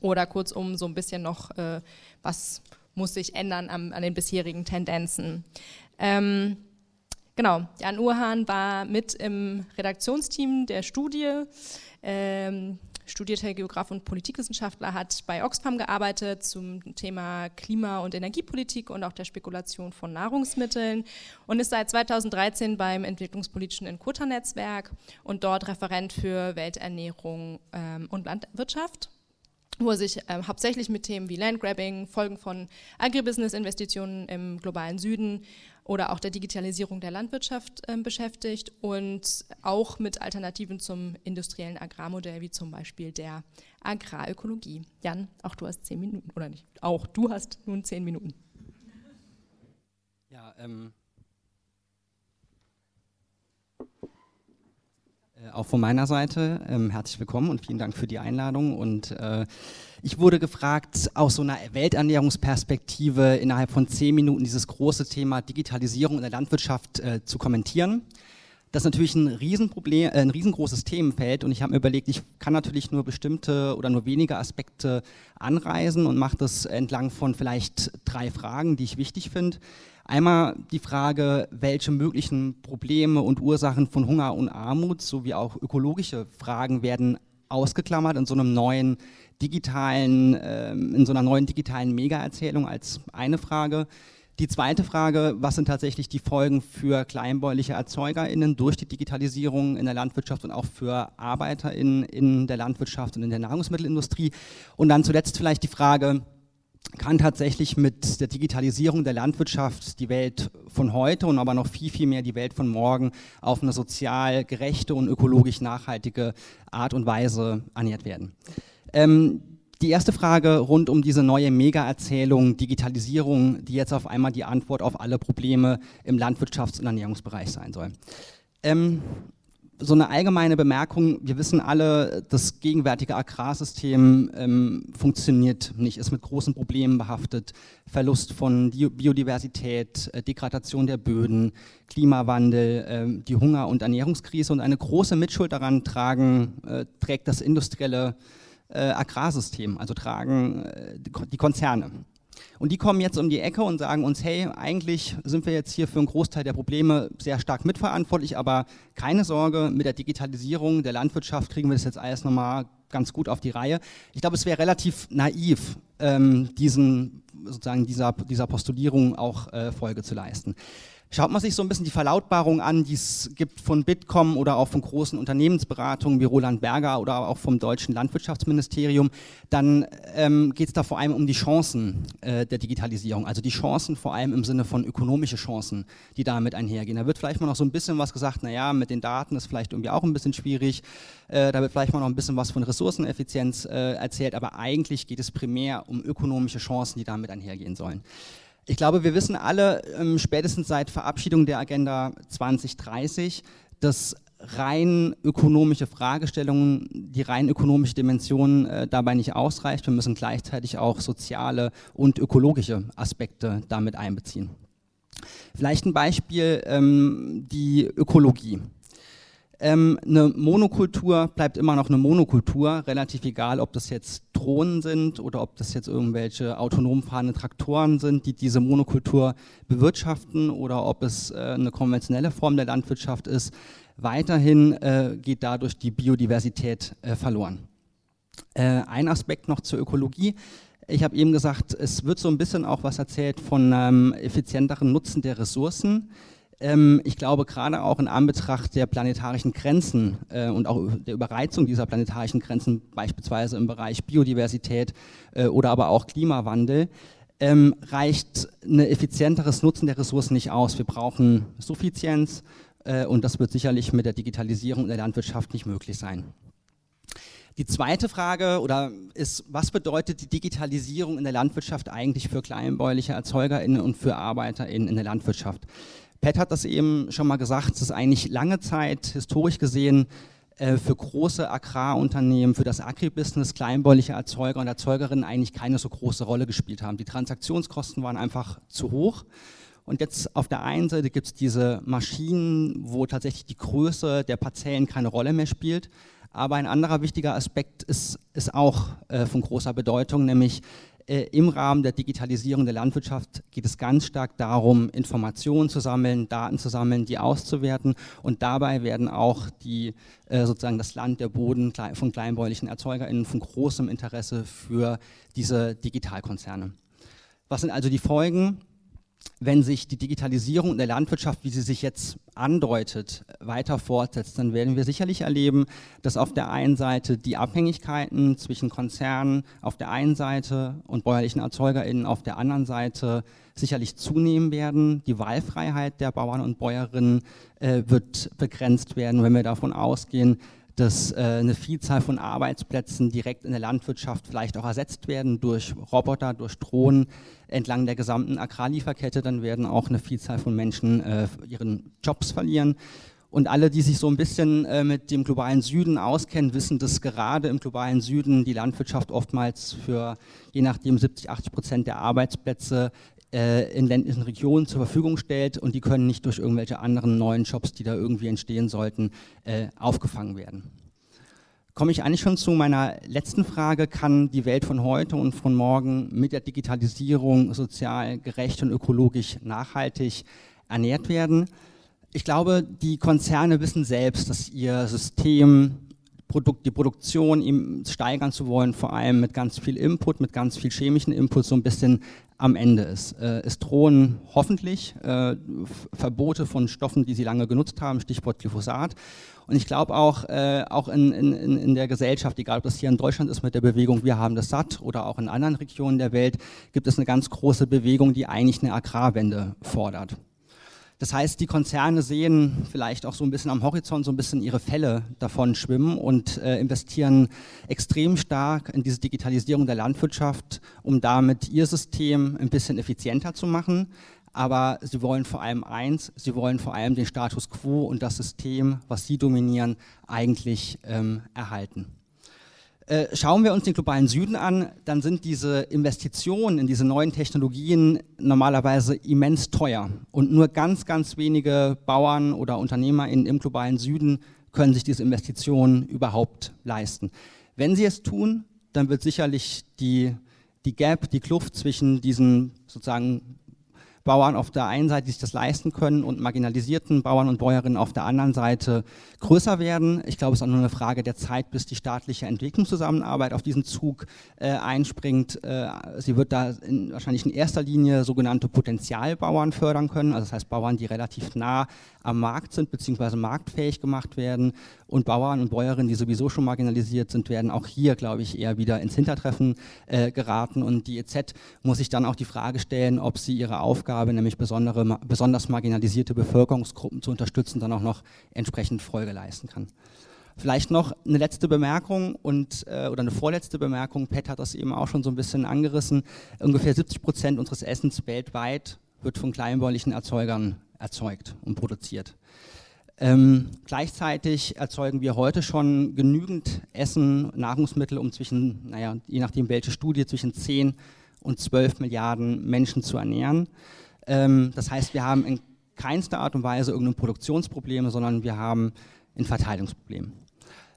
Oder kurzum so ein bisschen noch, äh, was muss sich ändern an, an den bisherigen Tendenzen? Ähm, Genau, Jan Urhan war mit im Redaktionsteam der Studie, ähm, studierter Geograf und Politikwissenschaftler, hat bei Oxfam gearbeitet zum Thema Klima- und Energiepolitik und auch der Spekulation von Nahrungsmitteln und ist seit 2013 beim Entwicklungspolitischen Inkota-Netzwerk und dort Referent für Welternährung ähm, und Landwirtschaft wo er sich äh, hauptsächlich mit Themen wie Landgrabbing, Folgen von Agribusiness-Investitionen im globalen Süden oder auch der Digitalisierung der Landwirtschaft äh, beschäftigt und auch mit Alternativen zum industriellen Agrarmodell, wie zum Beispiel der Agrarökologie. Jan, auch du hast zehn Minuten, oder nicht? Auch du hast nun zehn Minuten. Ja, ähm, auch von meiner Seite ähm, herzlich willkommen und vielen Dank für die Einladung und äh, ich wurde gefragt, aus so einer Welternährungsperspektive innerhalb von zehn Minuten dieses große Thema Digitalisierung in der Landwirtschaft äh, zu kommentieren. Das ist natürlich ein Riesenproblem, äh, ein riesengroßes Themenfeld und ich habe mir überlegt, ich kann natürlich nur bestimmte oder nur wenige Aspekte anreisen und mache das entlang von vielleicht drei Fragen, die ich wichtig finde. Einmal die Frage, welche möglichen Probleme und Ursachen von Hunger und Armut sowie auch ökologische Fragen werden ausgeklammert in so einem neuen digitalen, äh, in so einer neuen digitalen Mega-Erzählung als eine Frage. Die zweite Frage, was sind tatsächlich die Folgen für kleinbäuerliche ErzeugerInnen durch die Digitalisierung in der Landwirtschaft und auch für ArbeiterInnen in der Landwirtschaft und in der Nahrungsmittelindustrie? Und dann zuletzt vielleicht die Frage, kann tatsächlich mit der Digitalisierung der Landwirtschaft die Welt von heute und aber noch viel, viel mehr die Welt von morgen auf eine sozial gerechte und ökologisch nachhaltige Art und Weise ernährt werden. Ähm, die erste Frage rund um diese neue Mega-Erzählung Digitalisierung, die jetzt auf einmal die Antwort auf alle Probleme im Landwirtschafts- und Ernährungsbereich sein soll. Ähm, so eine allgemeine Bemerkung, wir wissen alle, das gegenwärtige Agrarsystem ähm, funktioniert nicht, ist mit großen Problemen behaftet. Verlust von Biodiversität, äh, Degradation der Böden, Klimawandel, äh, die Hunger- und Ernährungskrise und eine große Mitschuld daran tragen, äh, trägt das industrielle äh, Agrarsystem, also tragen äh, die Konzerne. Und die kommen jetzt um die Ecke und sagen uns, hey, eigentlich sind wir jetzt hier für einen Großteil der Probleme sehr stark mitverantwortlich, aber keine Sorge, mit der Digitalisierung der Landwirtschaft kriegen wir das jetzt alles nochmal ganz gut auf die Reihe. Ich glaube, es wäre relativ naiv, ähm, diesen, sozusagen dieser, dieser Postulierung auch äh, Folge zu leisten. Schaut man sich so ein bisschen die Verlautbarung an, die es gibt von Bitkom oder auch von großen Unternehmensberatungen wie Roland Berger oder auch vom deutschen Landwirtschaftsministerium, dann ähm, geht es da vor allem um die Chancen äh, der Digitalisierung, also die Chancen vor allem im Sinne von ökonomische Chancen, die damit einhergehen. Da wird vielleicht mal noch so ein bisschen was gesagt, naja, mit den Daten ist vielleicht irgendwie auch ein bisschen schwierig, äh, da wird vielleicht mal noch ein bisschen was von Ressourceneffizienz äh, erzählt, aber eigentlich geht es primär um ökonomische Chancen, die damit einhergehen sollen. Ich glaube, wir wissen alle, ähm, spätestens seit Verabschiedung der Agenda 2030, dass rein ökonomische Fragestellungen, die rein ökonomische Dimension äh, dabei nicht ausreicht. Wir müssen gleichzeitig auch soziale und ökologische Aspekte damit einbeziehen. Vielleicht ein Beispiel, ähm, die Ökologie. Ähm, eine Monokultur bleibt immer noch eine Monokultur, relativ egal, ob das jetzt Drohnen sind oder ob das jetzt irgendwelche autonom fahrende Traktoren sind, die diese Monokultur bewirtschaften oder ob es äh, eine konventionelle Form der Landwirtschaft ist. Weiterhin äh, geht dadurch die Biodiversität äh, verloren. Äh, ein Aspekt noch zur Ökologie. Ich habe eben gesagt, es wird so ein bisschen auch was erzählt von einem effizienteren Nutzen der Ressourcen. Ähm, ich glaube, gerade auch in Anbetracht der planetarischen Grenzen äh, und auch der Überreizung dieser planetarischen Grenzen, beispielsweise im Bereich Biodiversität äh, oder aber auch Klimawandel, ähm, reicht ein effizienteres Nutzen der Ressourcen nicht aus. Wir brauchen Suffizienz äh, und das wird sicherlich mit der Digitalisierung der Landwirtschaft nicht möglich sein. Die zweite Frage oder ist, was bedeutet die Digitalisierung in der Landwirtschaft eigentlich für kleinbäuerliche ErzeugerInnen und für ArbeiterInnen in der Landwirtschaft? Pat hat das eben schon mal gesagt, es ist eigentlich lange Zeit historisch gesehen äh, für große Agrarunternehmen, für das Agribusiness, kleinbäuerliche Erzeuger und Erzeugerinnen eigentlich keine so große Rolle gespielt haben. Die Transaktionskosten waren einfach zu hoch. Und jetzt auf der einen Seite gibt es diese Maschinen, wo tatsächlich die Größe der Parzellen keine Rolle mehr spielt. Aber ein anderer wichtiger Aspekt ist, ist auch äh, von großer Bedeutung, nämlich äh, im Rahmen der Digitalisierung der Landwirtschaft geht es ganz stark darum, Informationen zu sammeln, Daten zu sammeln, die auszuwerten und dabei werden auch die, äh, sozusagen das Land, der Boden von kleinbäuerlichen ErzeugerInnen von großem Interesse für diese Digitalkonzerne. Was sind also die Folgen? Wenn sich die Digitalisierung der Landwirtschaft, wie sie sich jetzt andeutet, weiter fortsetzt, dann werden wir sicherlich erleben, dass auf der einen Seite die Abhängigkeiten zwischen Konzernen auf der einen Seite und bäuerlichen ErzeugerInnen auf der anderen Seite sicherlich zunehmen werden. Die Wahlfreiheit der Bauern und Bäuerinnen äh, wird begrenzt werden, wenn wir davon ausgehen, dass äh, eine Vielzahl von Arbeitsplätzen direkt in der Landwirtschaft vielleicht auch ersetzt werden durch Roboter, durch Drohnen entlang der gesamten Agrarlieferkette, dann werden auch eine Vielzahl von Menschen äh, ihren Jobs verlieren. Und alle, die sich so ein bisschen äh, mit dem globalen Süden auskennen, wissen, dass gerade im globalen Süden die Landwirtschaft oftmals für je nachdem 70, 80 Prozent der Arbeitsplätze äh, in ländlichen Regionen zur Verfügung stellt und die können nicht durch irgendwelche anderen neuen Jobs, die da irgendwie entstehen sollten, äh, aufgefangen werden. Komme ich eigentlich schon zu meiner letzten Frage, kann die Welt von heute und von morgen mit der Digitalisierung sozial gerecht und ökologisch nachhaltig ernährt werden? Ich glaube, die Konzerne wissen selbst, dass ihr System Produkt, die Produktion steigern zu wollen, vor allem mit ganz viel Input, mit ganz viel chemischen Input, so ein bisschen am Ende ist. Äh, es drohen hoffentlich äh, Verbote von Stoffen, die sie lange genutzt haben, Stichwort Glyphosat. Und ich glaube auch, äh, auch in, in, in der Gesellschaft, egal ob das hier in Deutschland ist mit der Bewegung Wir haben das satt oder auch in anderen Regionen der Welt, gibt es eine ganz große Bewegung, die eigentlich eine Agrarwende fordert. Das heißt, die Konzerne sehen vielleicht auch so ein bisschen am Horizont so ein bisschen ihre Fälle davon schwimmen und äh, investieren extrem stark in diese Digitalisierung der Landwirtschaft, um damit ihr System ein bisschen effizienter zu machen. Aber sie wollen vor allem eins, sie wollen vor allem den Status quo und das System, was sie dominieren, eigentlich ähm, erhalten. Äh, schauen wir uns den globalen Süden an, dann sind diese Investitionen in diese neuen Technologien normalerweise immens teuer. Und nur ganz, ganz wenige Bauern oder Unternehmer in, im globalen Süden können sich diese Investitionen überhaupt leisten. Wenn sie es tun, dann wird sicherlich die, die Gap, die Kluft zwischen diesen sozusagen Bauern auf der einen Seite, sich das leisten können und marginalisierten Bauern und Bäuerinnen auf der anderen Seite größer werden. Ich glaube, es ist auch nur eine Frage der Zeit, bis die staatliche Entwicklungszusammenarbeit auf diesen Zug äh, einspringt. Äh, sie wird da in, wahrscheinlich in erster Linie sogenannte Potenzialbauern fördern können, also das heißt Bauern, die relativ nah am Markt sind bzw. marktfähig gemacht werden und Bauern und Bäuerinnen, die sowieso schon marginalisiert sind, werden auch hier, glaube ich, eher wieder ins Hintertreffen äh, geraten und die EZ muss sich dann auch die Frage stellen, ob sie ihre Aufgabe, nämlich besondere, besonders marginalisierte Bevölkerungsgruppen zu unterstützen, dann auch noch entsprechend Folge leisten kann. Vielleicht noch eine letzte Bemerkung und, äh, oder eine vorletzte Bemerkung. Pat hat das eben auch schon so ein bisschen angerissen. Ungefähr 70 Prozent unseres Essens weltweit wird von kleinbäuerlichen Erzeugern erzeugt und produziert. Ähm, gleichzeitig erzeugen wir heute schon genügend Essen, Nahrungsmittel, um zwischen, naja, je nachdem welche Studie, zwischen 10 und 12 Milliarden Menschen zu ernähren. Ähm, das heißt, wir haben in keinster Art und Weise irgendein Produktionsproblem, sondern wir haben ein Verteilungsproblem.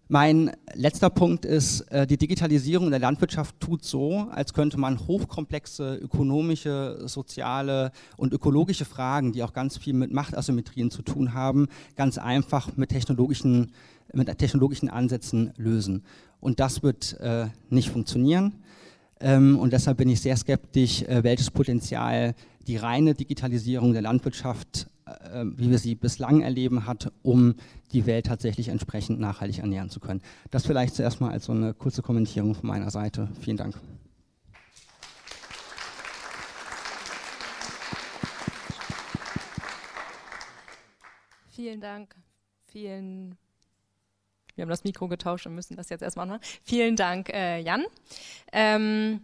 Mein letzter Punkt ist, äh, die Digitalisierung in der Landwirtschaft tut so, als könnte man hochkomplexe ökonomische, soziale und ökologische Fragen, die auch ganz viel mit Machtasymmetrien zu tun haben, ganz einfach mit technologischen, mit technologischen Ansätzen lösen. Und das wird äh, nicht funktionieren. Ähm, und deshalb bin ich sehr skeptisch, äh, welches Potenzial die reine Digitalisierung der Landwirtschaft äh, wie wir sie bislang erleben, hat, um die Welt tatsächlich entsprechend nachhaltig ernähren zu können. Das vielleicht zuerst mal als so eine kurze Kommentierung von meiner Seite. Vielen Dank. Vielen Dank. Vielen wir haben das Mikro getauscht und müssen das jetzt erstmal machen. Vielen Dank, äh, Jan. Ähm,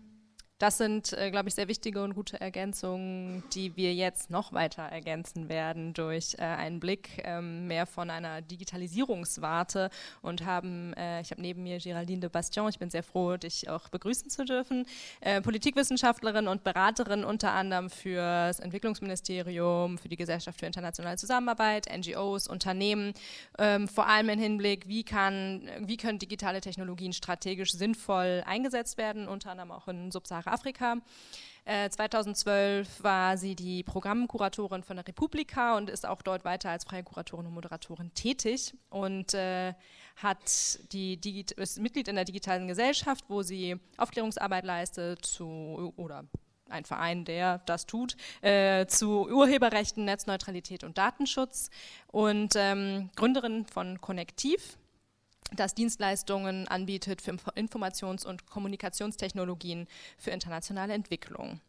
das sind, äh, glaube ich, sehr wichtige und gute Ergänzungen, die wir jetzt noch weiter ergänzen werden durch äh, einen Blick ähm, mehr von einer Digitalisierungswarte und haben, äh, ich habe neben mir Geraldine de Bastion, ich bin sehr froh, dich auch begrüßen zu dürfen, äh, Politikwissenschaftlerin und Beraterin unter anderem für das Entwicklungsministerium, für die Gesellschaft für internationale Zusammenarbeit, NGOs, Unternehmen, ähm, vor allem im Hinblick, wie, kann, wie können digitale Technologien strategisch sinnvoll eingesetzt werden, unter anderem auch in Subsahara Afrika. Äh, 2012 war sie die Programmkuratorin von der Republika und ist auch dort weiter als freie Kuratorin und Moderatorin tätig und äh, hat die ist Mitglied in der digitalen Gesellschaft, wo sie Aufklärungsarbeit leistet zu oder ein Verein, der das tut, äh, zu Urheberrechten, Netzneutralität und Datenschutz und ähm, Gründerin von Konnektiv, das Dienstleistungen anbietet für Informations- und Kommunikationstechnologien für internationale Entwicklung.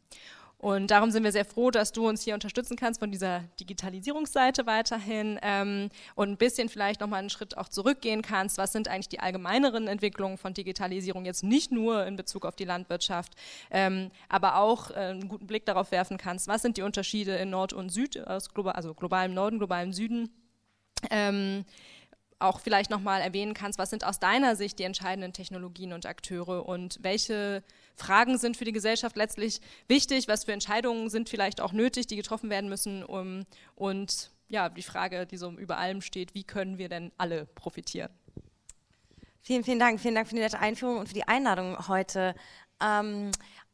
Und darum sind wir sehr froh, dass du uns hier unterstützen kannst von dieser Digitalisierungsseite weiterhin ähm, und ein bisschen vielleicht nochmal einen Schritt auch zurückgehen kannst. Was sind eigentlich die allgemeineren Entwicklungen von Digitalisierung jetzt nicht nur in Bezug auf die Landwirtschaft, ähm, aber auch äh, einen guten Blick darauf werfen kannst, was sind die Unterschiede in Nord und Süd, aus global, also globalem Norden, globalem Süden. Ähm, auch vielleicht nochmal erwähnen kannst, was sind aus deiner Sicht die entscheidenden Technologien und Akteure und welche Fragen sind für die Gesellschaft letztlich wichtig, was für Entscheidungen sind vielleicht auch nötig, die getroffen werden müssen um, und ja, die Frage, die so über allem steht, wie können wir denn alle profitieren? Vielen, vielen Dank. Vielen Dank für die nette Einführung und für die Einladung heute. Um,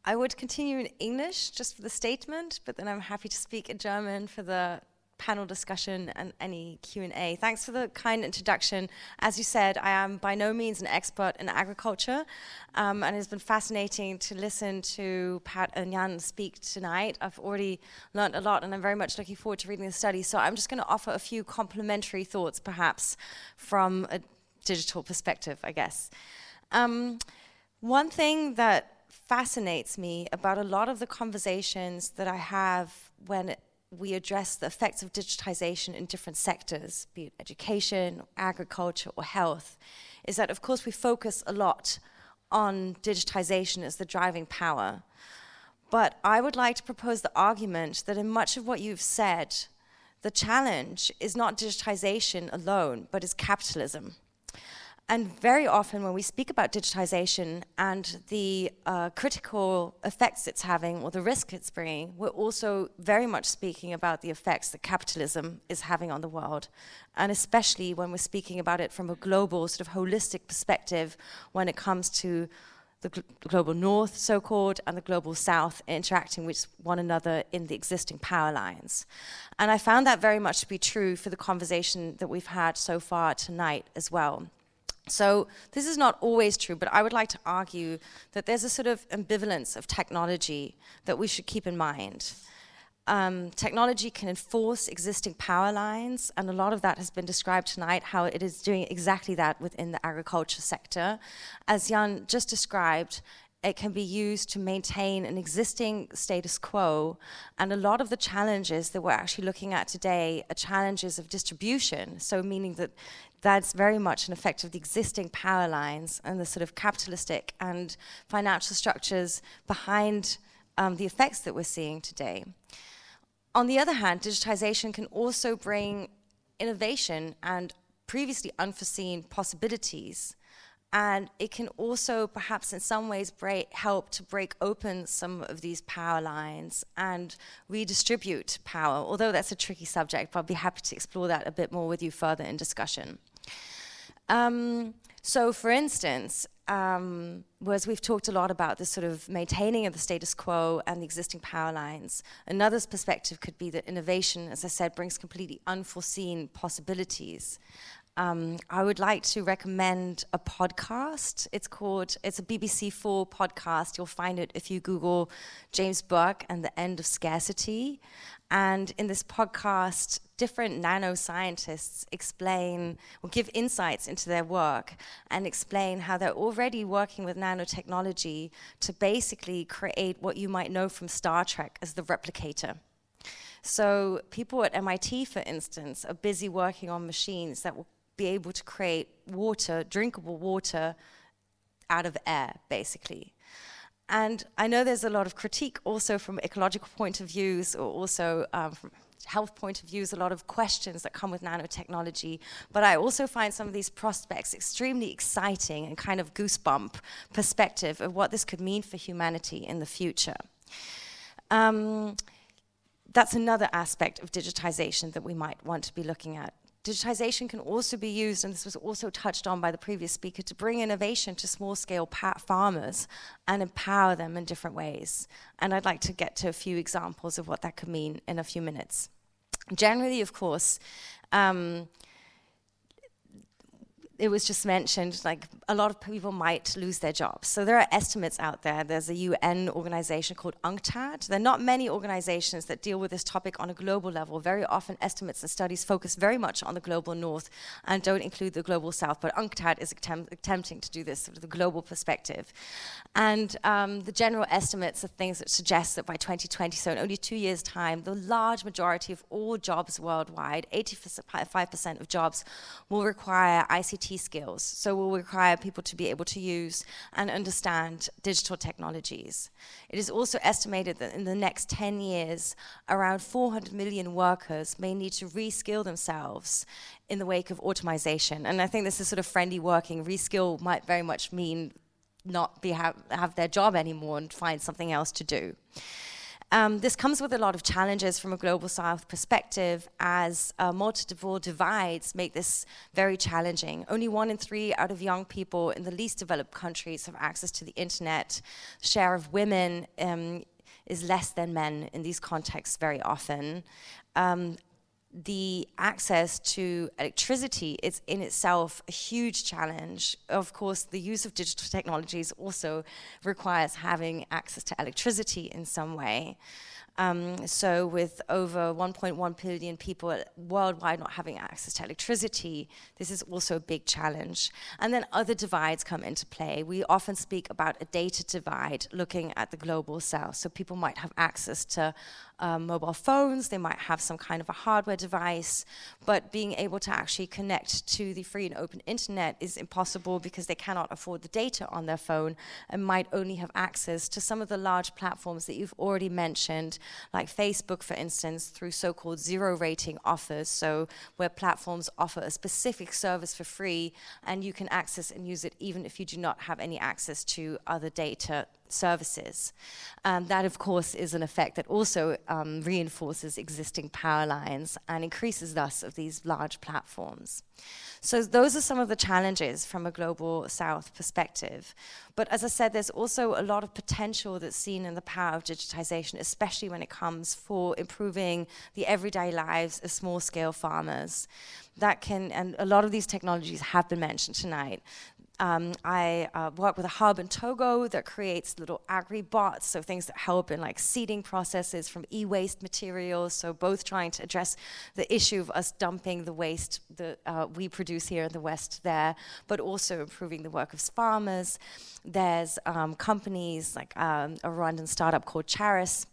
I would continue in English just for the statement, but then I'm happy to speak in German for the panel discussion and any Q&A. Thanks for the kind introduction. As you said, I am by no means an expert in agriculture, um, and it's been fascinating to listen to Pat and Jan speak tonight. I've already learned a lot, and I'm very much looking forward to reading the study. So I'm just going to offer a few complementary thoughts, perhaps, from a digital perspective, I guess. Um, one thing that fascinates me about a lot of the conversations that I have when we address the effects of digitization in different sectors, be it education, agriculture, or health, is that of course we focus a lot on digitization as the driving power. But I would like to propose the argument that in much of what you've said, the challenge is not digitization alone, but is capitalism. And very often, when we speak about digitization and the uh, critical effects it's having or the risk it's bringing, we're also very much speaking about the effects that capitalism is having on the world. And especially when we're speaking about it from a global, sort of holistic perspective when it comes to the gl global north, so called, and the global south interacting with one another in the existing power lines. And I found that very much to be true for the conversation that we've had so far tonight as well. So this is not always true, but I would like to argue that there's a sort of ambivalence of technology that we should keep in mind. Um, technology can enforce existing power lines, and a lot of that has been described tonight, how it is doing exactly that within the agriculture sector. As Jan just described, it can be used to maintain an existing status quo. And a lot of the challenges that we're actually looking at today are challenges of distribution. So, meaning that that's very much an effect of the existing power lines and the sort of capitalistic and financial structures behind um, the effects that we're seeing today. On the other hand, digitization can also bring innovation and previously unforeseen possibilities. And it can also, perhaps in some ways, break, help to break open some of these power lines and redistribute power. Although that's a tricky subject, but I'll be happy to explore that a bit more with you further in discussion. Um, so, for instance, um, whereas we've talked a lot about the sort of maintaining of the status quo and the existing power lines, another perspective could be that innovation, as I said, brings completely unforeseen possibilities. Um, I would like to recommend a podcast. It's called, it's a BBC4 podcast. You'll find it if you Google James Burke and the End of Scarcity. And in this podcast, different nanoscientists explain or give insights into their work and explain how they're already working with nanotechnology to basically create what you might know from Star Trek as the replicator. So people at MIT, for instance, are busy working on machines that will be able to create water, drinkable water, out of air, basically. And I know there's a lot of critique also from ecological point of views or also um, from health point of views, a lot of questions that come with nanotechnology. But I also find some of these prospects extremely exciting and kind of goosebump perspective of what this could mean for humanity in the future. Um, that's another aspect of digitization that we might want to be looking at. Digitization can also be used, and this was also touched on by the previous speaker, to bring innovation to small scale farmers and empower them in different ways. And I'd like to get to a few examples of what that could mean in a few minutes. Generally, of course, um, it was just mentioned, like a lot of people might lose their jobs. So there are estimates out there. There's a UN organization called UNCTAD. There are not many organizations that deal with this topic on a global level. Very often, estimates and studies focus very much on the global north and don't include the global south. But UNCTAD is attempt attempting to do this sort of the global perspective. And um, the general estimates are things that suggest that by 2020, so in only two years' time, the large majority of all jobs worldwide, 85% of jobs, will require ICT skills. So will require people to be able to use and understand digital technologies. It is also estimated that in the next 10 years, around 400 million workers may need to reskill themselves in the wake of automation. And I think this is sort of friendly working. Reskill might very much mean not be have, have their job anymore and find something else to do. Um, this comes with a lot of challenges from a global south perspective as uh, multiple divides make this very challenging. Only one in three out of young people in the least developed countries have access to the internet. Share of women um, is less than men in these contexts very often. Um, the access to electricity is in itself a huge challenge. Of course, the use of digital technologies also requires having access to electricity in some way. Um, so, with over 1.1 billion people worldwide not having access to electricity, this is also a big challenge. And then other divides come into play. We often speak about a data divide looking at the global south. So, people might have access to um, mobile phones, they might have some kind of a hardware device, but being able to actually connect to the free and open internet is impossible because they cannot afford the data on their phone and might only have access to some of the large platforms that you've already mentioned, like Facebook, for instance, through so called zero rating offers. So, where platforms offer a specific service for free and you can access and use it even if you do not have any access to other data services. Um, that, of course, is an effect that also um, reinforces existing power lines and increases thus of these large platforms. So those are some of the challenges from a global south perspective. But as I said, there's also a lot of potential that's seen in the power of digitization, especially when it comes for improving the everyday lives of small scale farmers. That can, and a lot of these technologies have been mentioned tonight. Um, I uh, work with a hub in Togo that creates little agri-bots, so things that help in like seeding processes from e-waste materials. So both trying to address the issue of us dumping the waste that uh, we produce here in the West there, but also improving the work of farmers. There's um, companies like um, a Rwandan startup called Charis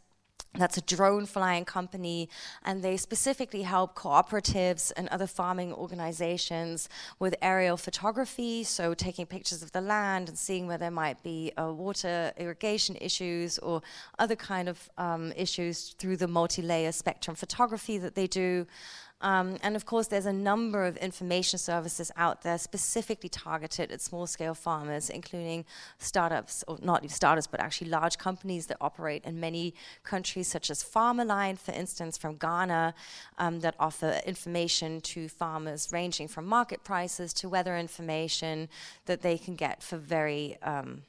that's a drone flying company, and they specifically help cooperatives and other farming organizations with aerial photography, so taking pictures of the land and seeing where there might be uh, water irrigation issues or other kind of um, issues through the multi-layer spectrum photography that they do. Um, and of course, there's a number of information services out there specifically targeted at small scale farmers, including startups, or not startups, but actually large companies that operate in many countries, such as Farmerline, for instance, from Ghana, um, that offer information to farmers ranging from market prices to weather information that they can get for very um,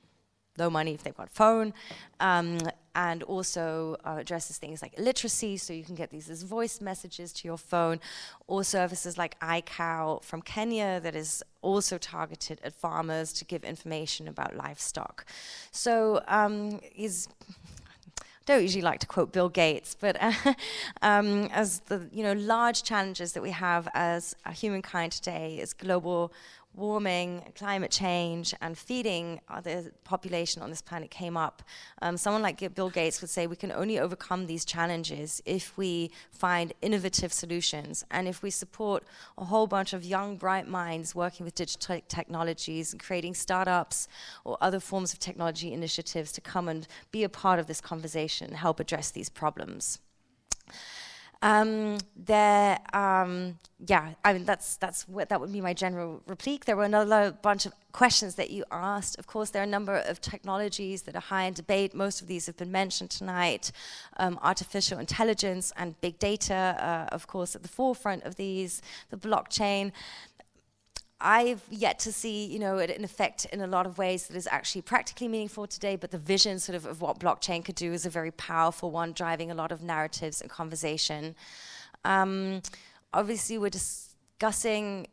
low money if they've got a phone, um, and also uh, addresses things like literacy, so you can get these as voice messages to your phone, or services like iCow from Kenya that is also targeted at farmers to give information about livestock. So um, is don't usually like to quote Bill Gates, but um, as the you know large challenges that we have as a humankind today is global warming, climate change, and feeding the population on this planet came up. Um, someone like Bill Gates would say we can only overcome these challenges if we find innovative solutions and if we support a whole bunch of young, bright minds working with digital technologies and creating startups or other forms of technology initiatives to come and be a part of this conversation and help address these problems. Um, there, um, yeah, I mean that's that's what that would be my general replique. There were another bunch of questions that you asked. Of course, there are a number of technologies that are high in debate. Most of these have been mentioned tonight. Um, artificial intelligence and big data, uh, of course, at the forefront of these. The blockchain. I've yet to see, you know, it in effect in a lot of ways that is actually practically meaningful today, but the vision sort of of what blockchain could do is a very powerful one, driving a lot of narratives and conversation. Um, obviously, we're discussing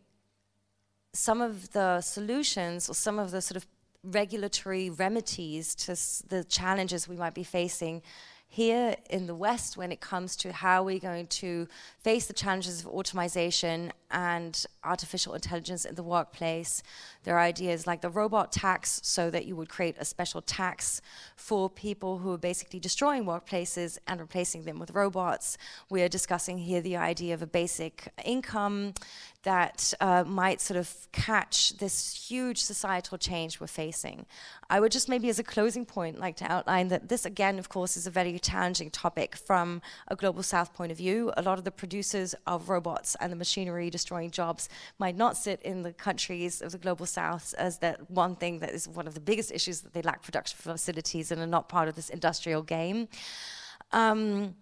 some of the solutions or some of the sort of regulatory remedies to the challenges we might be facing here in the West when it comes to how we're going to face the challenges of automation and artificial intelligence in the workplace. There are ideas like the robot tax, so that you would create a special tax for people who are basically destroying workplaces and replacing them with robots. We are discussing here the idea of a basic income that uh, might sort of catch this huge societal change we're facing. I would just maybe as a closing point like to outline that this again of course is a very challenging topic from a global south point of view. A lot of the producers of robots and the machinery destroying jobs might not sit in the countries of the global south as that one thing that is one of the biggest issues that they lack production facilities and are not part of this industrial game. Um,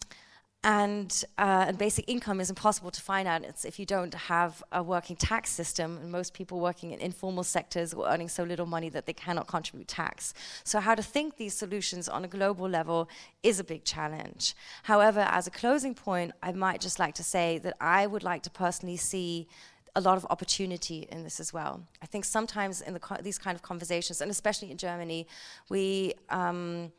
and, uh, and basic income is impossible to out if you don't have a working tax system and most people working in informal sectors are earning so little money that they cannot contribute tax so how to think these solutions on a global level is a big challenge however as a closing point i might just like to say that i would like to personally see a lot of opportunity in this as well. I think sometimes in the these kind of conversations, and especially in Germany, we um,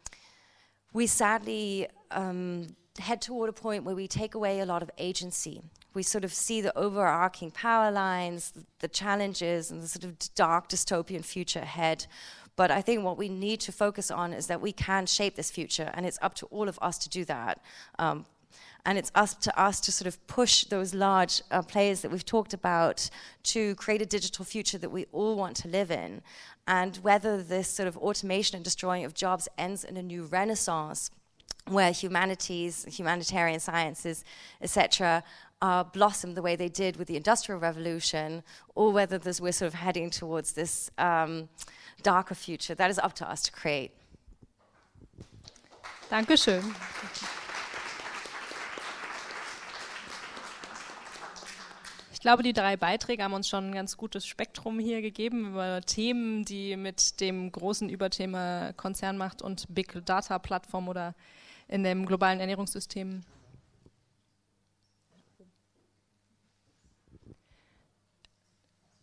we sadly um, head toward a point where we take away a lot of agency. We sort of see the overarching power lines, the, challenges, and the sort of dark dystopian future ahead. But I think what we need to focus on is that we can shape this future, and it's up to all of us to do that. Um, and it's up to us to sort of push those large uh, players that we've talked about to create a digital future that we all want to live in. And whether this sort of automation and destroying of jobs ends in a new renaissance where humanities, humanitarian sciences, etc., uh, blossom the way they did with the Industrial Revolution, or whether this, we're sort of heading towards this um, darker future. That is up to us to create. Dankeschön. Ich glaube, die drei Beiträge haben uns schon ein ganz gutes Spektrum hier gegeben über Themen, die mit dem großen Überthema Konzernmacht und Big Data Plattform oder in dem globalen Ernährungssystem.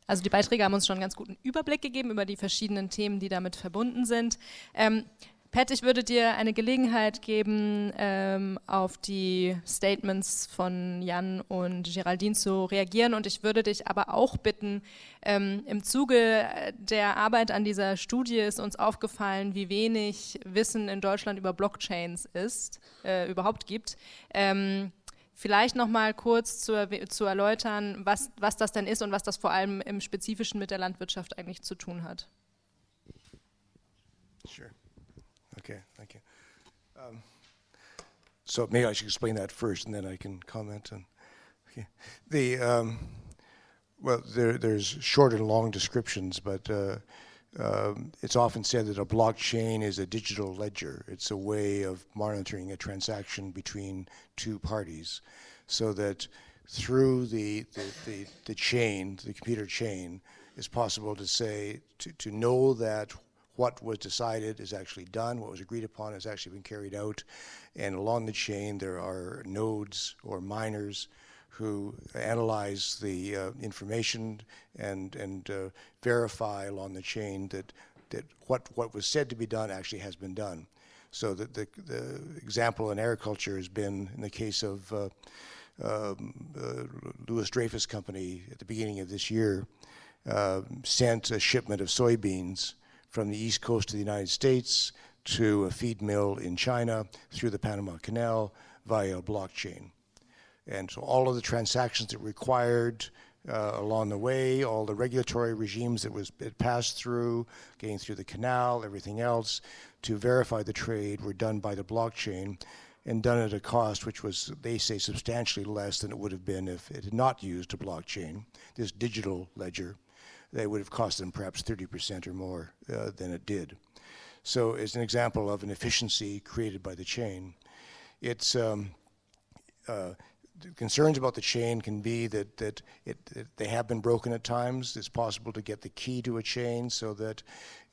Also die Beiträge haben uns schon einen ganz guten Überblick gegeben über die verschiedenen Themen, die damit verbunden sind. Ähm, Pat, ich würde dir eine Gelegenheit geben, ähm, auf die Statements von Jan und Geraldine zu reagieren. Und ich würde dich aber auch bitten, ähm, im Zuge der Arbeit an dieser Studie ist uns aufgefallen, wie wenig Wissen in Deutschland über Blockchains ist, äh, überhaupt gibt. Ähm, vielleicht noch mal kurz zu, zu erläutern, was, was das denn ist und was das vor allem im Spezifischen mit der Landwirtschaft eigentlich zu tun hat. Sure. Okay, thank you. Um, so maybe I should explain that first, and then I can comment on. Okay, the um, well, there, there's short and long descriptions, but uh, um, it's often said that a blockchain is a digital ledger. It's a way of monitoring a transaction between two parties, so that through the the, the, the chain, the computer chain, it's possible to say to, to know that what was decided is actually done, what was agreed upon has actually been carried out, and along the chain there are nodes or miners who analyze the uh, information and and uh, verify along the chain that that what what was said to be done actually has been done. So the, the, the example in agriculture has been in the case of uh, um, uh, Louis Dreyfus Company at the beginning of this year uh, sent a shipment of soybeans from the east coast of the United States to a feed mill in China through the Panama Canal via a blockchain. And so all of the transactions that required uh, along the way, all the regulatory regimes that was it passed through, getting through the canal, everything else, to verify the trade were done by the blockchain and done at a cost which was, they say, substantially less than it would have been if it had not used a blockchain, this digital ledger. They would have cost them perhaps 30% or more uh, than it did. So it's an example of an efficiency created by the chain. It's um, uh, concerns about the chain can be that that, it, that, they have been broken at times. It's possible to get the key to a chain so that,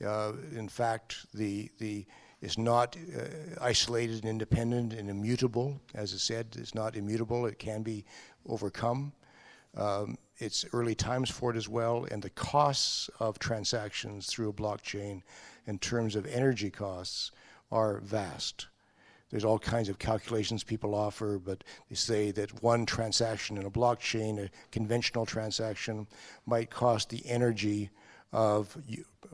uh, in fact, the the is not uh, isolated and independent and immutable. As I said, it's not immutable. It can be overcome. Um, it's early times for it as well, and the costs of transactions through a blockchain in terms of energy costs are vast. There's all kinds of calculations people offer, but they say that one transaction in a blockchain, a conventional transaction, might cost the energy of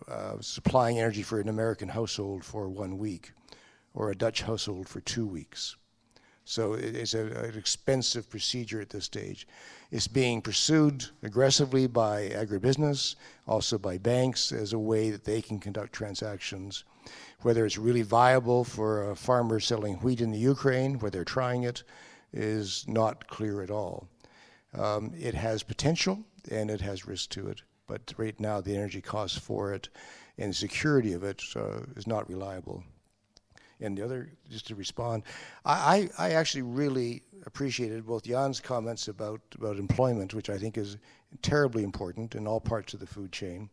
uh, supplying energy for an American household for one week or a Dutch household for two weeks. So it's a, an expensive procedure at this stage. It's being pursued aggressively by agribusiness, also by banks, as a way that they can conduct transactions. Whether it's really viable for a farmer selling wheat in the Ukraine, where they're trying it, is not clear at all. Um, it has potential and it has risk to it, but right now the energy costs for it and the security of it uh, is not reliable. And the other, just to respond, I, I, I actually really appreciated both Jan's comments about, about employment, which I think is terribly important in all parts of the food chain,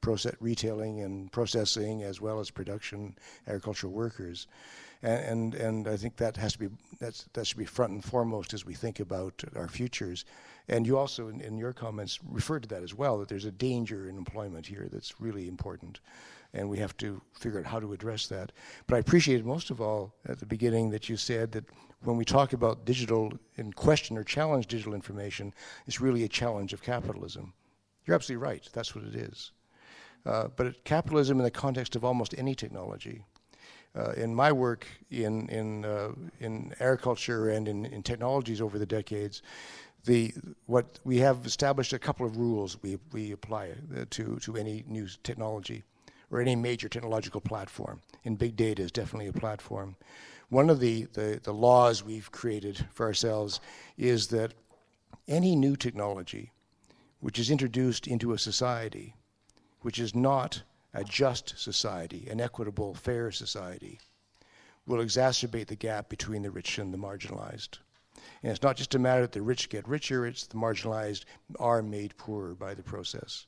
process, retailing and processing, as well as production, agricultural workers. And, and, and I think that has to be, that's, that should be front and foremost as we think about our futures. And you also, in, in your comments, referred to that as well, that there's a danger in employment here that's really important and we have to figure out how to address that. But I appreciated most of all at the beginning that you said that when we talk about digital in question or challenge digital information, it's really a challenge of capitalism. You're absolutely right. That's what it is. Uh, but capitalism in the context of almost any technology. Uh, in my work in in uh, in agriculture and in, in technologies over the decades, the what we have established a couple of rules we we apply uh, to to any new technology or any major technological platform. And big data is definitely a platform. One of the, the, the laws we've created for ourselves is that any new technology which is introduced into a society which is not a just society, an equitable, fair society, will exacerbate the gap between the rich and the marginalized. And it's not just a matter that the rich get richer, it's the marginalized are made poorer by the process.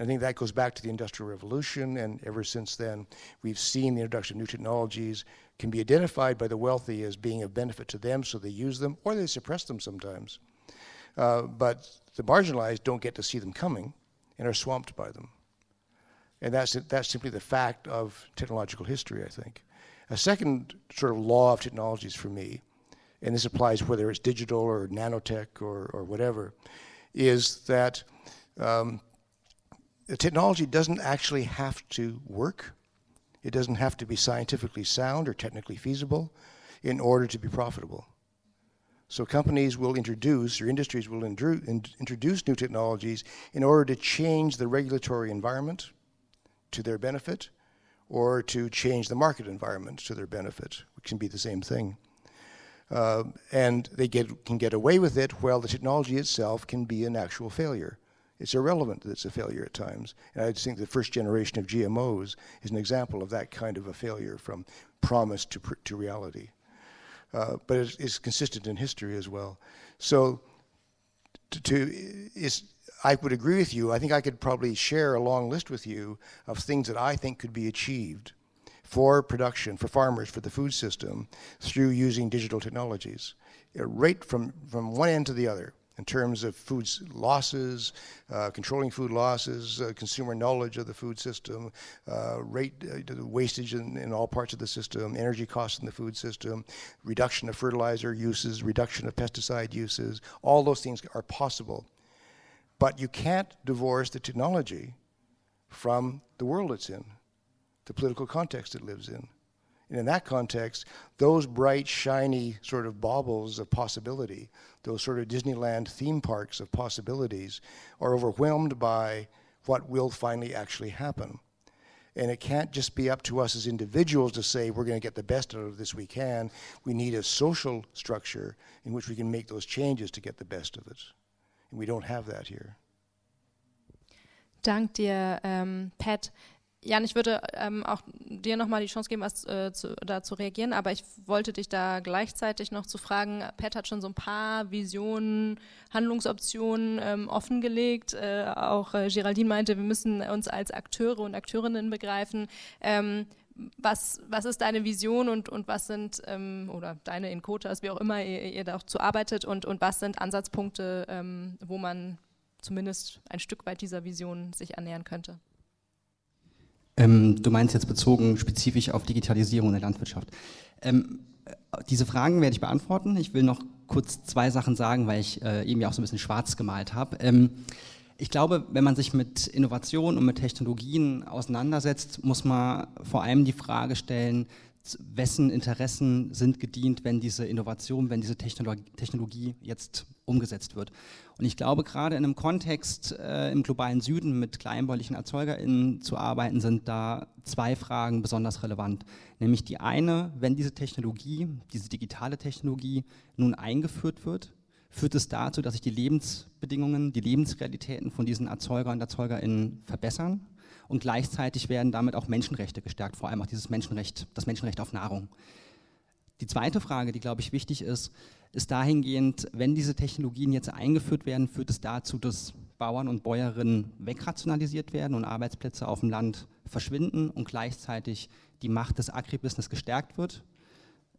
I think that goes back to the Industrial Revolution, and ever since then, we've seen the introduction of new technologies can be identified by the wealthy as being of benefit to them, so they use them, or they suppress them sometimes. Uh, but the marginalized don't get to see them coming and are swamped by them. And that's, that's simply the fact of technological history, I think. A second sort of law of technologies for me, and this applies whether it's digital or nanotech or, or whatever, is that um, the technology doesn't actually have to work. It doesn't have to be scientifically sound or technically feasible in order to be profitable. So companies will introduce, or industries will introduce new technologies in order to change the regulatory environment to their benefit or to change the market environment to their benefit, which can be the same thing. Uh, and they get, can get away with it while the technology itself can be an actual failure it's irrelevant that it's a failure at times. And I think the first generation of GMOs is an example of that kind of a failure from promise to, to reality. Uh, but it's, it's, consistent in history as well. So to, to is, I would agree with you. I think I could probably share a long list with you of things that I think could be achieved for production, for farmers, for the food system, through using digital technologies, right from, from one end to the other. In terms of food losses, uh, controlling food losses, uh, consumer knowledge of the food system, uh, rate uh, wastage in, in, all parts of the system, energy costs in the food system, reduction of fertilizer uses, reduction of pesticide uses. All those things are possible. But you can't divorce the technology from the world it's in, the political context it lives in. And in that context, those bright, shiny sort of baubles of possibility, those sort of Disneyland theme parks of possibilities, are overwhelmed by what will finally actually happen. And it can't just be up to us as individuals to say we're going to get the best out of this we can. We need a social structure in which we can make those changes to get the best of it. And we don't have that here. Dank dir, ähm, Pat. Jan, ich würde ähm, auch dir nochmal die Chance geben, was äh, zu, da zu reagieren, aber ich wollte dich da gleichzeitig noch zu fragen, Pat hat schon so ein paar Visionen, Handlungsoptionen ähm, offengelegt. Äh, auch äh, Geraldine meinte, wir müssen uns als Akteure und Akteurinnen begreifen. Ähm, was, was ist deine Vision und, und was sind, ähm, oder deine in wie auch immer ihr, ihr da auch zu arbeitet und, und was sind Ansatzpunkte, ähm, wo man zumindest ein Stück weit dieser Vision sich annähern könnte? Ähm, du meinst jetzt bezogen spezifisch auf Digitalisierung in der Landwirtschaft. Ähm, diese Fragen werde ich beantworten. Ich will noch kurz zwei Sachen sagen, weil ich äh, eben ja auch so ein bisschen schwarz gemalt habe. Ähm, ich glaube, wenn man sich mit Innovation und mit Technologien auseinandersetzt, muss man vor allem die Frage stellen, wessen Interessen sind gedient, wenn diese Innovation, wenn diese Technologie jetzt umgesetzt wird. Und ich glaube, gerade in einem Kontext äh, im globalen Süden mit kleinbäuerlichen ErzeugerInnen zu arbeiten, sind da zwei Fragen besonders relevant. Nämlich die eine, wenn diese Technologie, diese digitale Technologie nun eingeführt wird, führt es dazu, dass sich die Lebensbedingungen, die Lebensrealitäten von diesen Erzeugern und ErzeugerInnen verbessern und gleichzeitig werden damit auch Menschenrechte gestärkt, vor allem auch dieses Menschenrecht, das Menschenrecht auf Nahrung. Die zweite Frage, die, glaube ich, wichtig ist, ist dahingehend, wenn diese Technologien jetzt eingeführt werden, führt es dazu, dass Bauern und Bäuerinnen wegrationalisiert werden und Arbeitsplätze auf dem Land verschwinden und gleichzeitig die Macht des Agribusiness gestärkt wird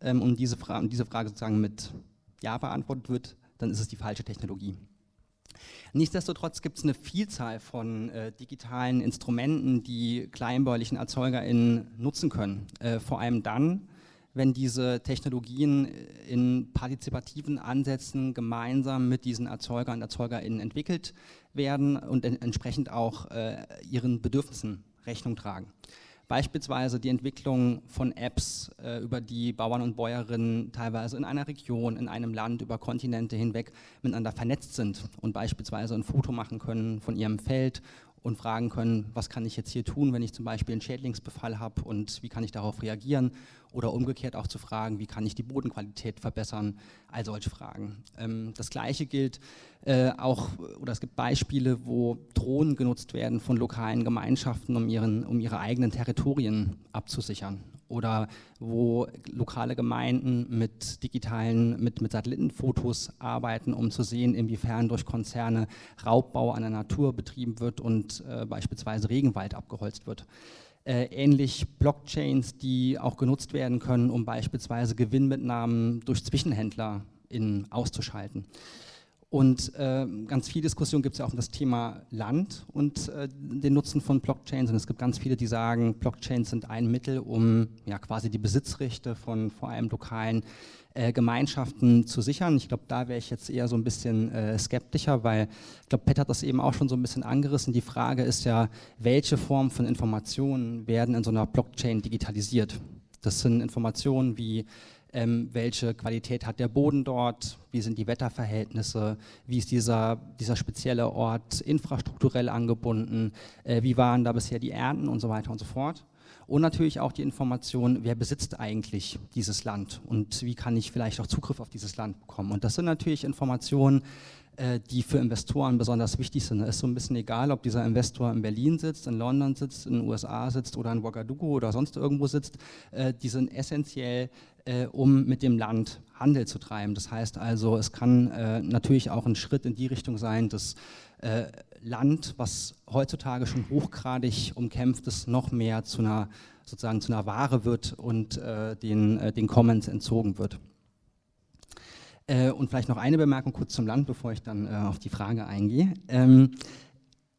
ähm, und diese, Fra diese Frage sozusagen mit Ja beantwortet wird, dann ist es die falsche Technologie. Nichtsdestotrotz gibt es eine Vielzahl von äh, digitalen Instrumenten, die kleinbäuerlichen ErzeugerInnen nutzen können. Äh, vor allem dann, wenn diese Technologien in partizipativen Ansätzen gemeinsam mit diesen Erzeugern und ErzeugerInnen entwickelt werden und en entsprechend auch äh, ihren Bedürfnissen Rechnung tragen. Beispielsweise die Entwicklung von Apps, äh, über die Bauern und Bäuerinnen teilweise in einer Region, in einem Land, über Kontinente hinweg miteinander vernetzt sind und beispielsweise ein Foto machen können von ihrem Feld und fragen können, was kann ich jetzt hier tun, wenn ich zum Beispiel einen Schädlingsbefall habe und wie kann ich darauf reagieren oder umgekehrt auch zu fragen, wie kann ich die Bodenqualität verbessern, all solche Fragen. Ähm, das Gleiche gilt äh, auch, oder es gibt Beispiele, wo Drohnen genutzt werden von lokalen Gemeinschaften, um, ihren, um ihre eigenen Territorien abzusichern oder wo lokale Gemeinden mit digitalen, mit, mit Satellitenfotos arbeiten, um zu sehen, inwiefern durch Konzerne Raubbau an der Natur betrieben wird und äh, beispielsweise Regenwald abgeholzt wird. Äh, ähnlich Blockchains, die auch genutzt werden können, um beispielsweise Gewinnmitnahmen durch Zwischenhändler in, auszuschalten. Und äh, ganz viel Diskussion gibt es ja auch um das Thema Land und äh, den Nutzen von Blockchains. Und es gibt ganz viele, die sagen, Blockchains sind ein Mittel, um ja quasi die Besitzrechte von vor allem lokalen äh, Gemeinschaften zu sichern. Ich glaube, da wäre ich jetzt eher so ein bisschen äh, skeptischer, weil ich glaube, Pet hat das eben auch schon so ein bisschen angerissen. Die Frage ist ja, welche Form von Informationen werden in so einer Blockchain digitalisiert? Das sind Informationen wie ähm, welche Qualität hat der Boden dort, wie sind die Wetterverhältnisse, wie ist dieser, dieser spezielle Ort infrastrukturell angebunden, äh, wie waren da bisher die Ernten und so weiter und so fort. Und natürlich auch die Information, wer besitzt eigentlich dieses Land und wie kann ich vielleicht auch Zugriff auf dieses Land bekommen. Und das sind natürlich Informationen, äh, die für Investoren besonders wichtig sind. Es ist so ein bisschen egal, ob dieser Investor in Berlin sitzt, in London sitzt, in den USA sitzt oder in Ouagadougou oder sonst irgendwo sitzt. Äh, die sind essentiell, äh, um mit dem Land Handel zu treiben. Das heißt also, es kann natürlich auch ein Schritt in die Richtung sein, dass Land, was heutzutage schon hochgradig umkämpft ist, noch mehr zu einer sozusagen zu einer Ware wird und den, den Commons entzogen wird. Äh, und vielleicht noch eine Bemerkung kurz zum Land, bevor ich dann äh, auf die Frage eingehe. Ähm,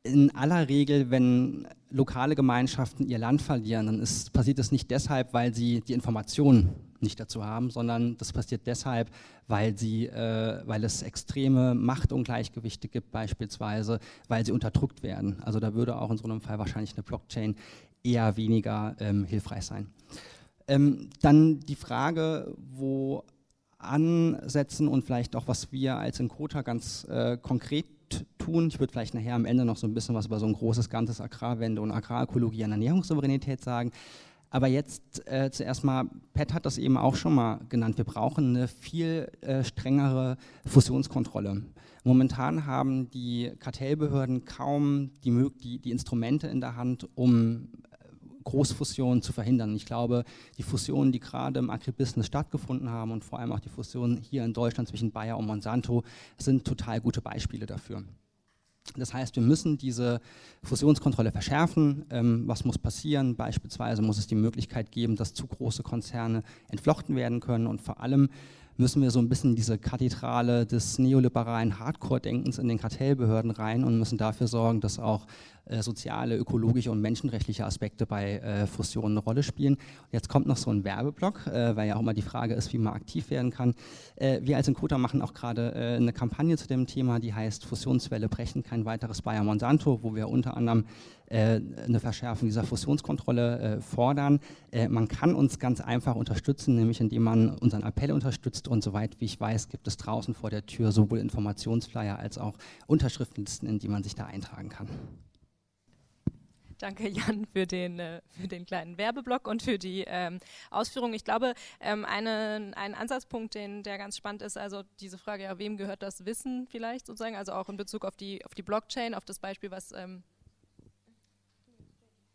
in aller Regel, wenn lokale Gemeinschaften ihr Land verlieren, dann ist, passiert das nicht deshalb, weil sie die Informationen nicht dazu haben, sondern das passiert deshalb, weil, sie, äh, weil es extreme Machtungleichgewichte gibt beispielsweise, weil sie unterdrückt werden. Also da würde auch in so einem Fall wahrscheinlich eine Blockchain eher weniger ähm, hilfreich sein. Ähm, dann die Frage, wo ansetzen und vielleicht auch, was wir als Encota ganz äh, konkret tun. Ich würde vielleicht nachher am Ende noch so ein bisschen was über so ein großes ganzes Agrarwende und Agrarökologie an Ernährungssouveränität sagen. Aber jetzt äh, zuerst mal, Pat hat das eben auch schon mal genannt, wir brauchen eine viel äh, strengere Fusionskontrolle. Momentan haben die Kartellbehörden kaum die, die, die Instrumente in der Hand, um Großfusionen zu verhindern. Ich glaube, die Fusionen, die gerade im Agribusiness stattgefunden haben und vor allem auch die Fusionen hier in Deutschland zwischen Bayer und Monsanto sind total gute Beispiele dafür. Das heißt, wir müssen diese Fusionskontrolle verschärfen. Ähm, was muss passieren? Beispielsweise muss es die Möglichkeit geben, dass zu große Konzerne entflochten werden können und vor allem müssen wir so ein bisschen diese Kathedrale des neoliberalen Hardcore-Denkens in den Kartellbehörden rein und müssen dafür sorgen, dass auch äh, soziale, ökologische und menschenrechtliche Aspekte bei äh, Fusionen eine Rolle spielen. Und jetzt kommt noch so ein Werbeblock, äh, weil ja auch immer die Frage ist, wie man aktiv werden kann. Äh, wir als Encota machen auch gerade äh, eine Kampagne zu dem Thema, die heißt Fusionswelle brechen, kein weiteres Bayer Monsanto, wo wir unter anderem eine Verschärfung dieser Fusionskontrolle fordern. man kann uns ganz einfach unterstützen, nämlich indem man unseren Appell unterstützt und soweit wie ich weiß, gibt es draußen vor der Tür sowohl Informationsflyer als auch Unterschriftenlisten, in die man sich da eintragen kann. Danke, Jan, für den, äh, für den kleinen Werbeblock und für die ähm, Ausführung. Ich glaube, ähm, eine, ein Ansatzpunkt, den, der ganz spannend ist, also diese Frage, ja, wem gehört das Wissen vielleicht sozusagen, also auch in Bezug auf die, auf die Blockchain, auf das Beispiel, was ähm,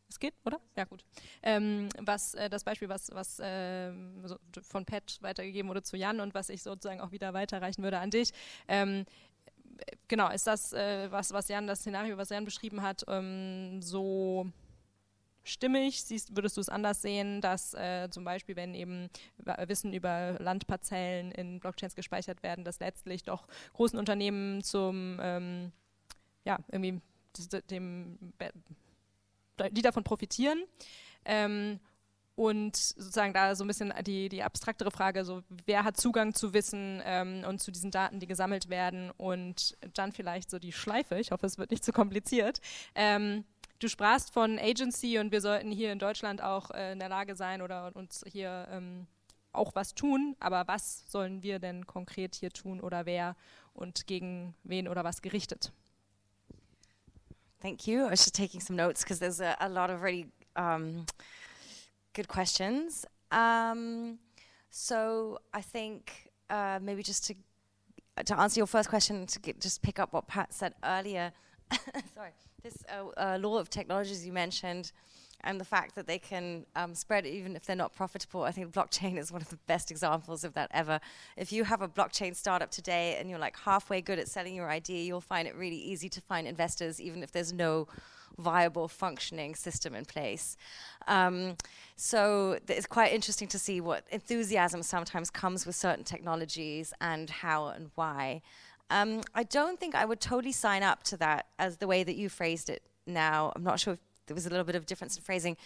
es geht, oder? Ja, gut. Ähm, was äh, das Beispiel, was, was äh, von Pat weitergegeben wurde zu Jan und was ich sozusagen auch wieder weiterreichen würde an dich. Ähm, genau, ist das, äh, was, was Jan, das Szenario, was Jan beschrieben hat, ähm, so stimmig? Siehst, würdest du es anders sehen, dass äh, zum Beispiel, wenn eben Wissen über Landparzellen in Blockchains gespeichert werden, dass letztlich doch großen Unternehmen zum, ähm, ja, irgendwie dem, die davon profitieren? Ähm, und sozusagen da so ein bisschen die, die abstraktere Frage, so wer hat Zugang zu Wissen ähm, und zu diesen Daten, die gesammelt werden und dann vielleicht so die Schleife, ich hoffe, es wird nicht zu kompliziert. Ähm, du sprachst von Agency und wir sollten hier in Deutschland auch äh, in der Lage sein oder uns hier ähm, auch was tun, aber was sollen wir denn konkret hier tun oder wer und gegen wen oder was gerichtet? Thank you. I was just taking some notes because there's a, a lot of really um, good questions. Um, so I think uh, maybe just to to answer your first question, to get, just pick up what Pat said earlier. Sorry, this uh, uh, law of technologies you mentioned, and the fact that they can um, spread even if they're not profitable. I think blockchain is one of the best examples of that ever. If you have a blockchain startup today and you're like halfway good at selling your idea, you'll find it really easy to find investors, even if there's no viable functioning system in place. Um, so it's quite interesting to see what enthusiasm sometimes comes with certain technologies and how and why. Um, I don't think I would totally sign up to that as the way that you phrased it now. I'm not sure if there was a little bit of difference in phrasing.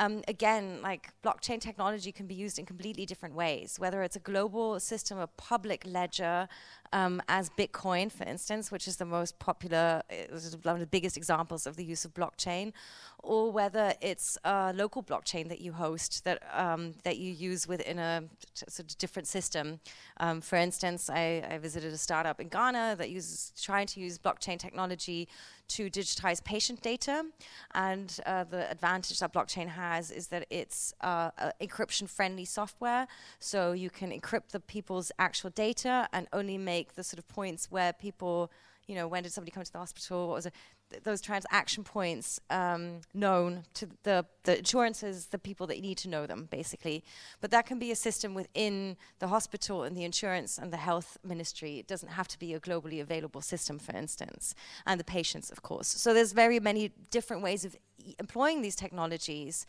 Um, again, like blockchain technology can be used in completely different ways, whether it's a global system, a public ledger, um, as Bitcoin, for instance, which is the most popular, one of the biggest examples of the use of blockchain, or whether it's a local blockchain that you host that um, that you use within a sort of different system. Um, for instance, I, I, visited a startup in Ghana that uses trying to use blockchain technology to digitize patient data, and uh, the advantage that blockchain has is that it's uh, encryption-friendly software, so you can encrypt the people's actual data and only make the sort of points where people, you know, when did somebody come to the hospital? What was it? Th- those transaction points um, known to the, the insurances, the people that need to know them, basically. But that can be a system within the hospital and the insurance and the health ministry. It doesn't have to be a globally available system, for instance, and the patients, of course. So there's very many different ways of e- employing these technologies,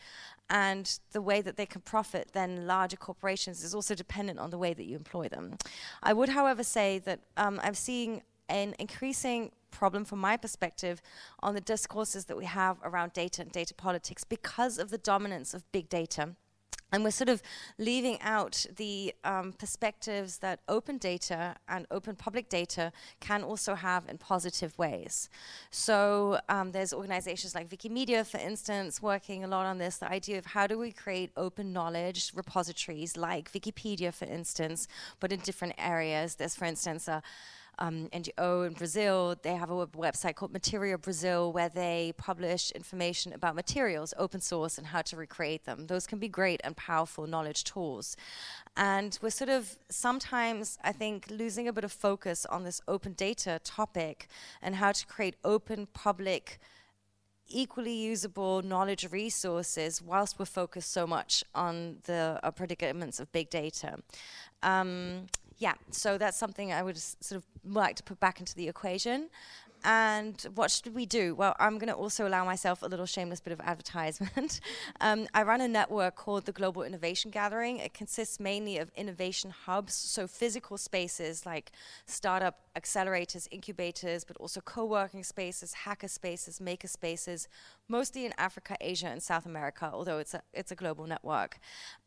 and the way that they can profit then larger corporations is also dependent on the way that you employ them. I would, however, say that um, I'm seeing an increasing problem from my perspective on the discourses that we have around data and data politics because of the dominance of big data. And we're sort of leaving out the um, perspectives that open data and open public data can also have in positive ways. So um, there's organizations like Wikimedia, for instance, working a lot on this, the idea of how do we create open knowledge repositories like Wikipedia, for instance, but in different areas. There's, for instance, a um, NGO in Brazil. They have a web- website called Material Brazil where they publish information about materials, open source, and how to recreate them. Those can be great and powerful knowledge tools. And we're sort of sometimes, I think, losing a bit of focus on this open data topic and how to create open public equally usable knowledge resources whilst we're focused so much on the uh, predicaments of big data. Um, yeah, so that's something I would sort of like to put back into the equation. And what should we do? Well, I'm going to also allow myself a little shameless bit of advertisement. um, I run a network called the Global Innovation Gathering. It consists mainly of innovation hubs, so physical spaces like startup accelerators, incubators, but also co working spaces, hacker spaces, maker spaces, mostly in Africa, Asia, and South America, although it's a, it's a global network.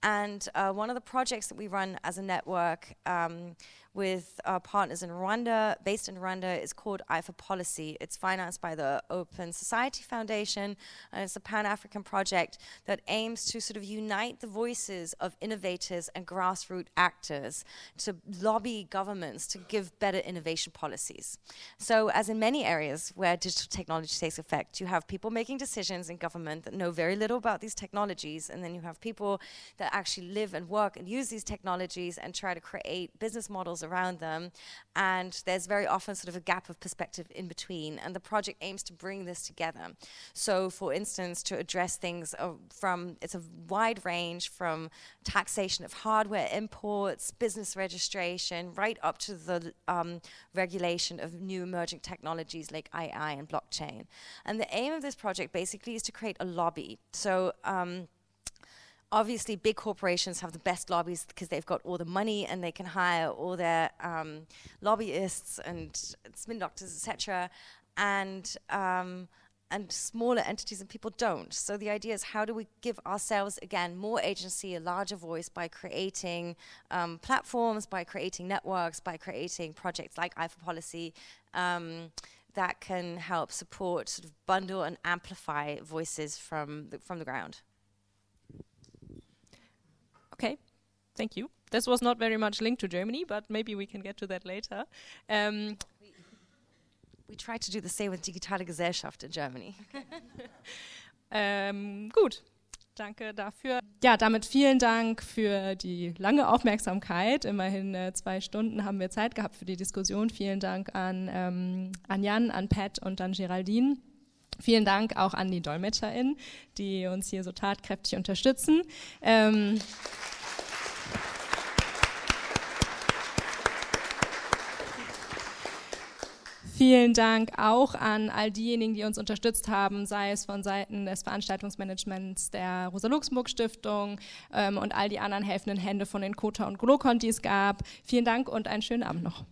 And uh, one of the projects that we run as a network um, with our partners in Rwanda, based in Rwanda, is called i4Policy. It's financed by the Open Society Foundation, and it's a Pan African project that aims to sort of unite the voices of innovators and grassroots actors to lobby governments to give better innovation policies. So, as in many areas where digital technology takes effect, you have people making decisions in government that know very little about these technologies, and then you have people that actually live and work and use these technologies and try to create business models around them. And there's very often sort of a gap of perspective in between. And the project aims to bring this together. So, for instance, to address things uh, from it's a wide range from taxation of hardware imports, business registration, right up to the um, regulation of new emerging technologies like AI and blockchain. And the aim of this project basically is to create a lobby. So. Um, obviously big corporations have the best lobbies because they've got all the money and they can hire all their um, lobbyists and spin doctors, etc. And um, and smaller entities and people don't. So the idea is how do we give ourselves again more agency, a larger voice by creating um, platforms, by creating networks, by creating projects like i4Policy. Um, that can help support, sort of bundle and amplify voices from the, from the ground. Okay, thank you. This was not very much linked to Germany, but maybe we can get to that later. Um, We try to do the same with Digitale Gesellschaft in Germany. ähm, gut, danke dafür. Ja, damit vielen Dank für die lange Aufmerksamkeit. Immerhin äh, zwei Stunden haben wir Zeit gehabt für die Diskussion. Vielen Dank an, ähm, an Jan, an Pat und an Geraldine. Vielen Dank auch an die DolmetscherInnen, die uns hier so tatkräftig unterstützen. Ähm, Vielen Dank auch an all diejenigen, die uns unterstützt haben, sei es von Seiten des Veranstaltungsmanagements der Rosa-Luxemburg-Stiftung ähm, und all die anderen helfenden Hände von den Kota und Glokon, die es gab. Vielen Dank und einen schönen Abend noch.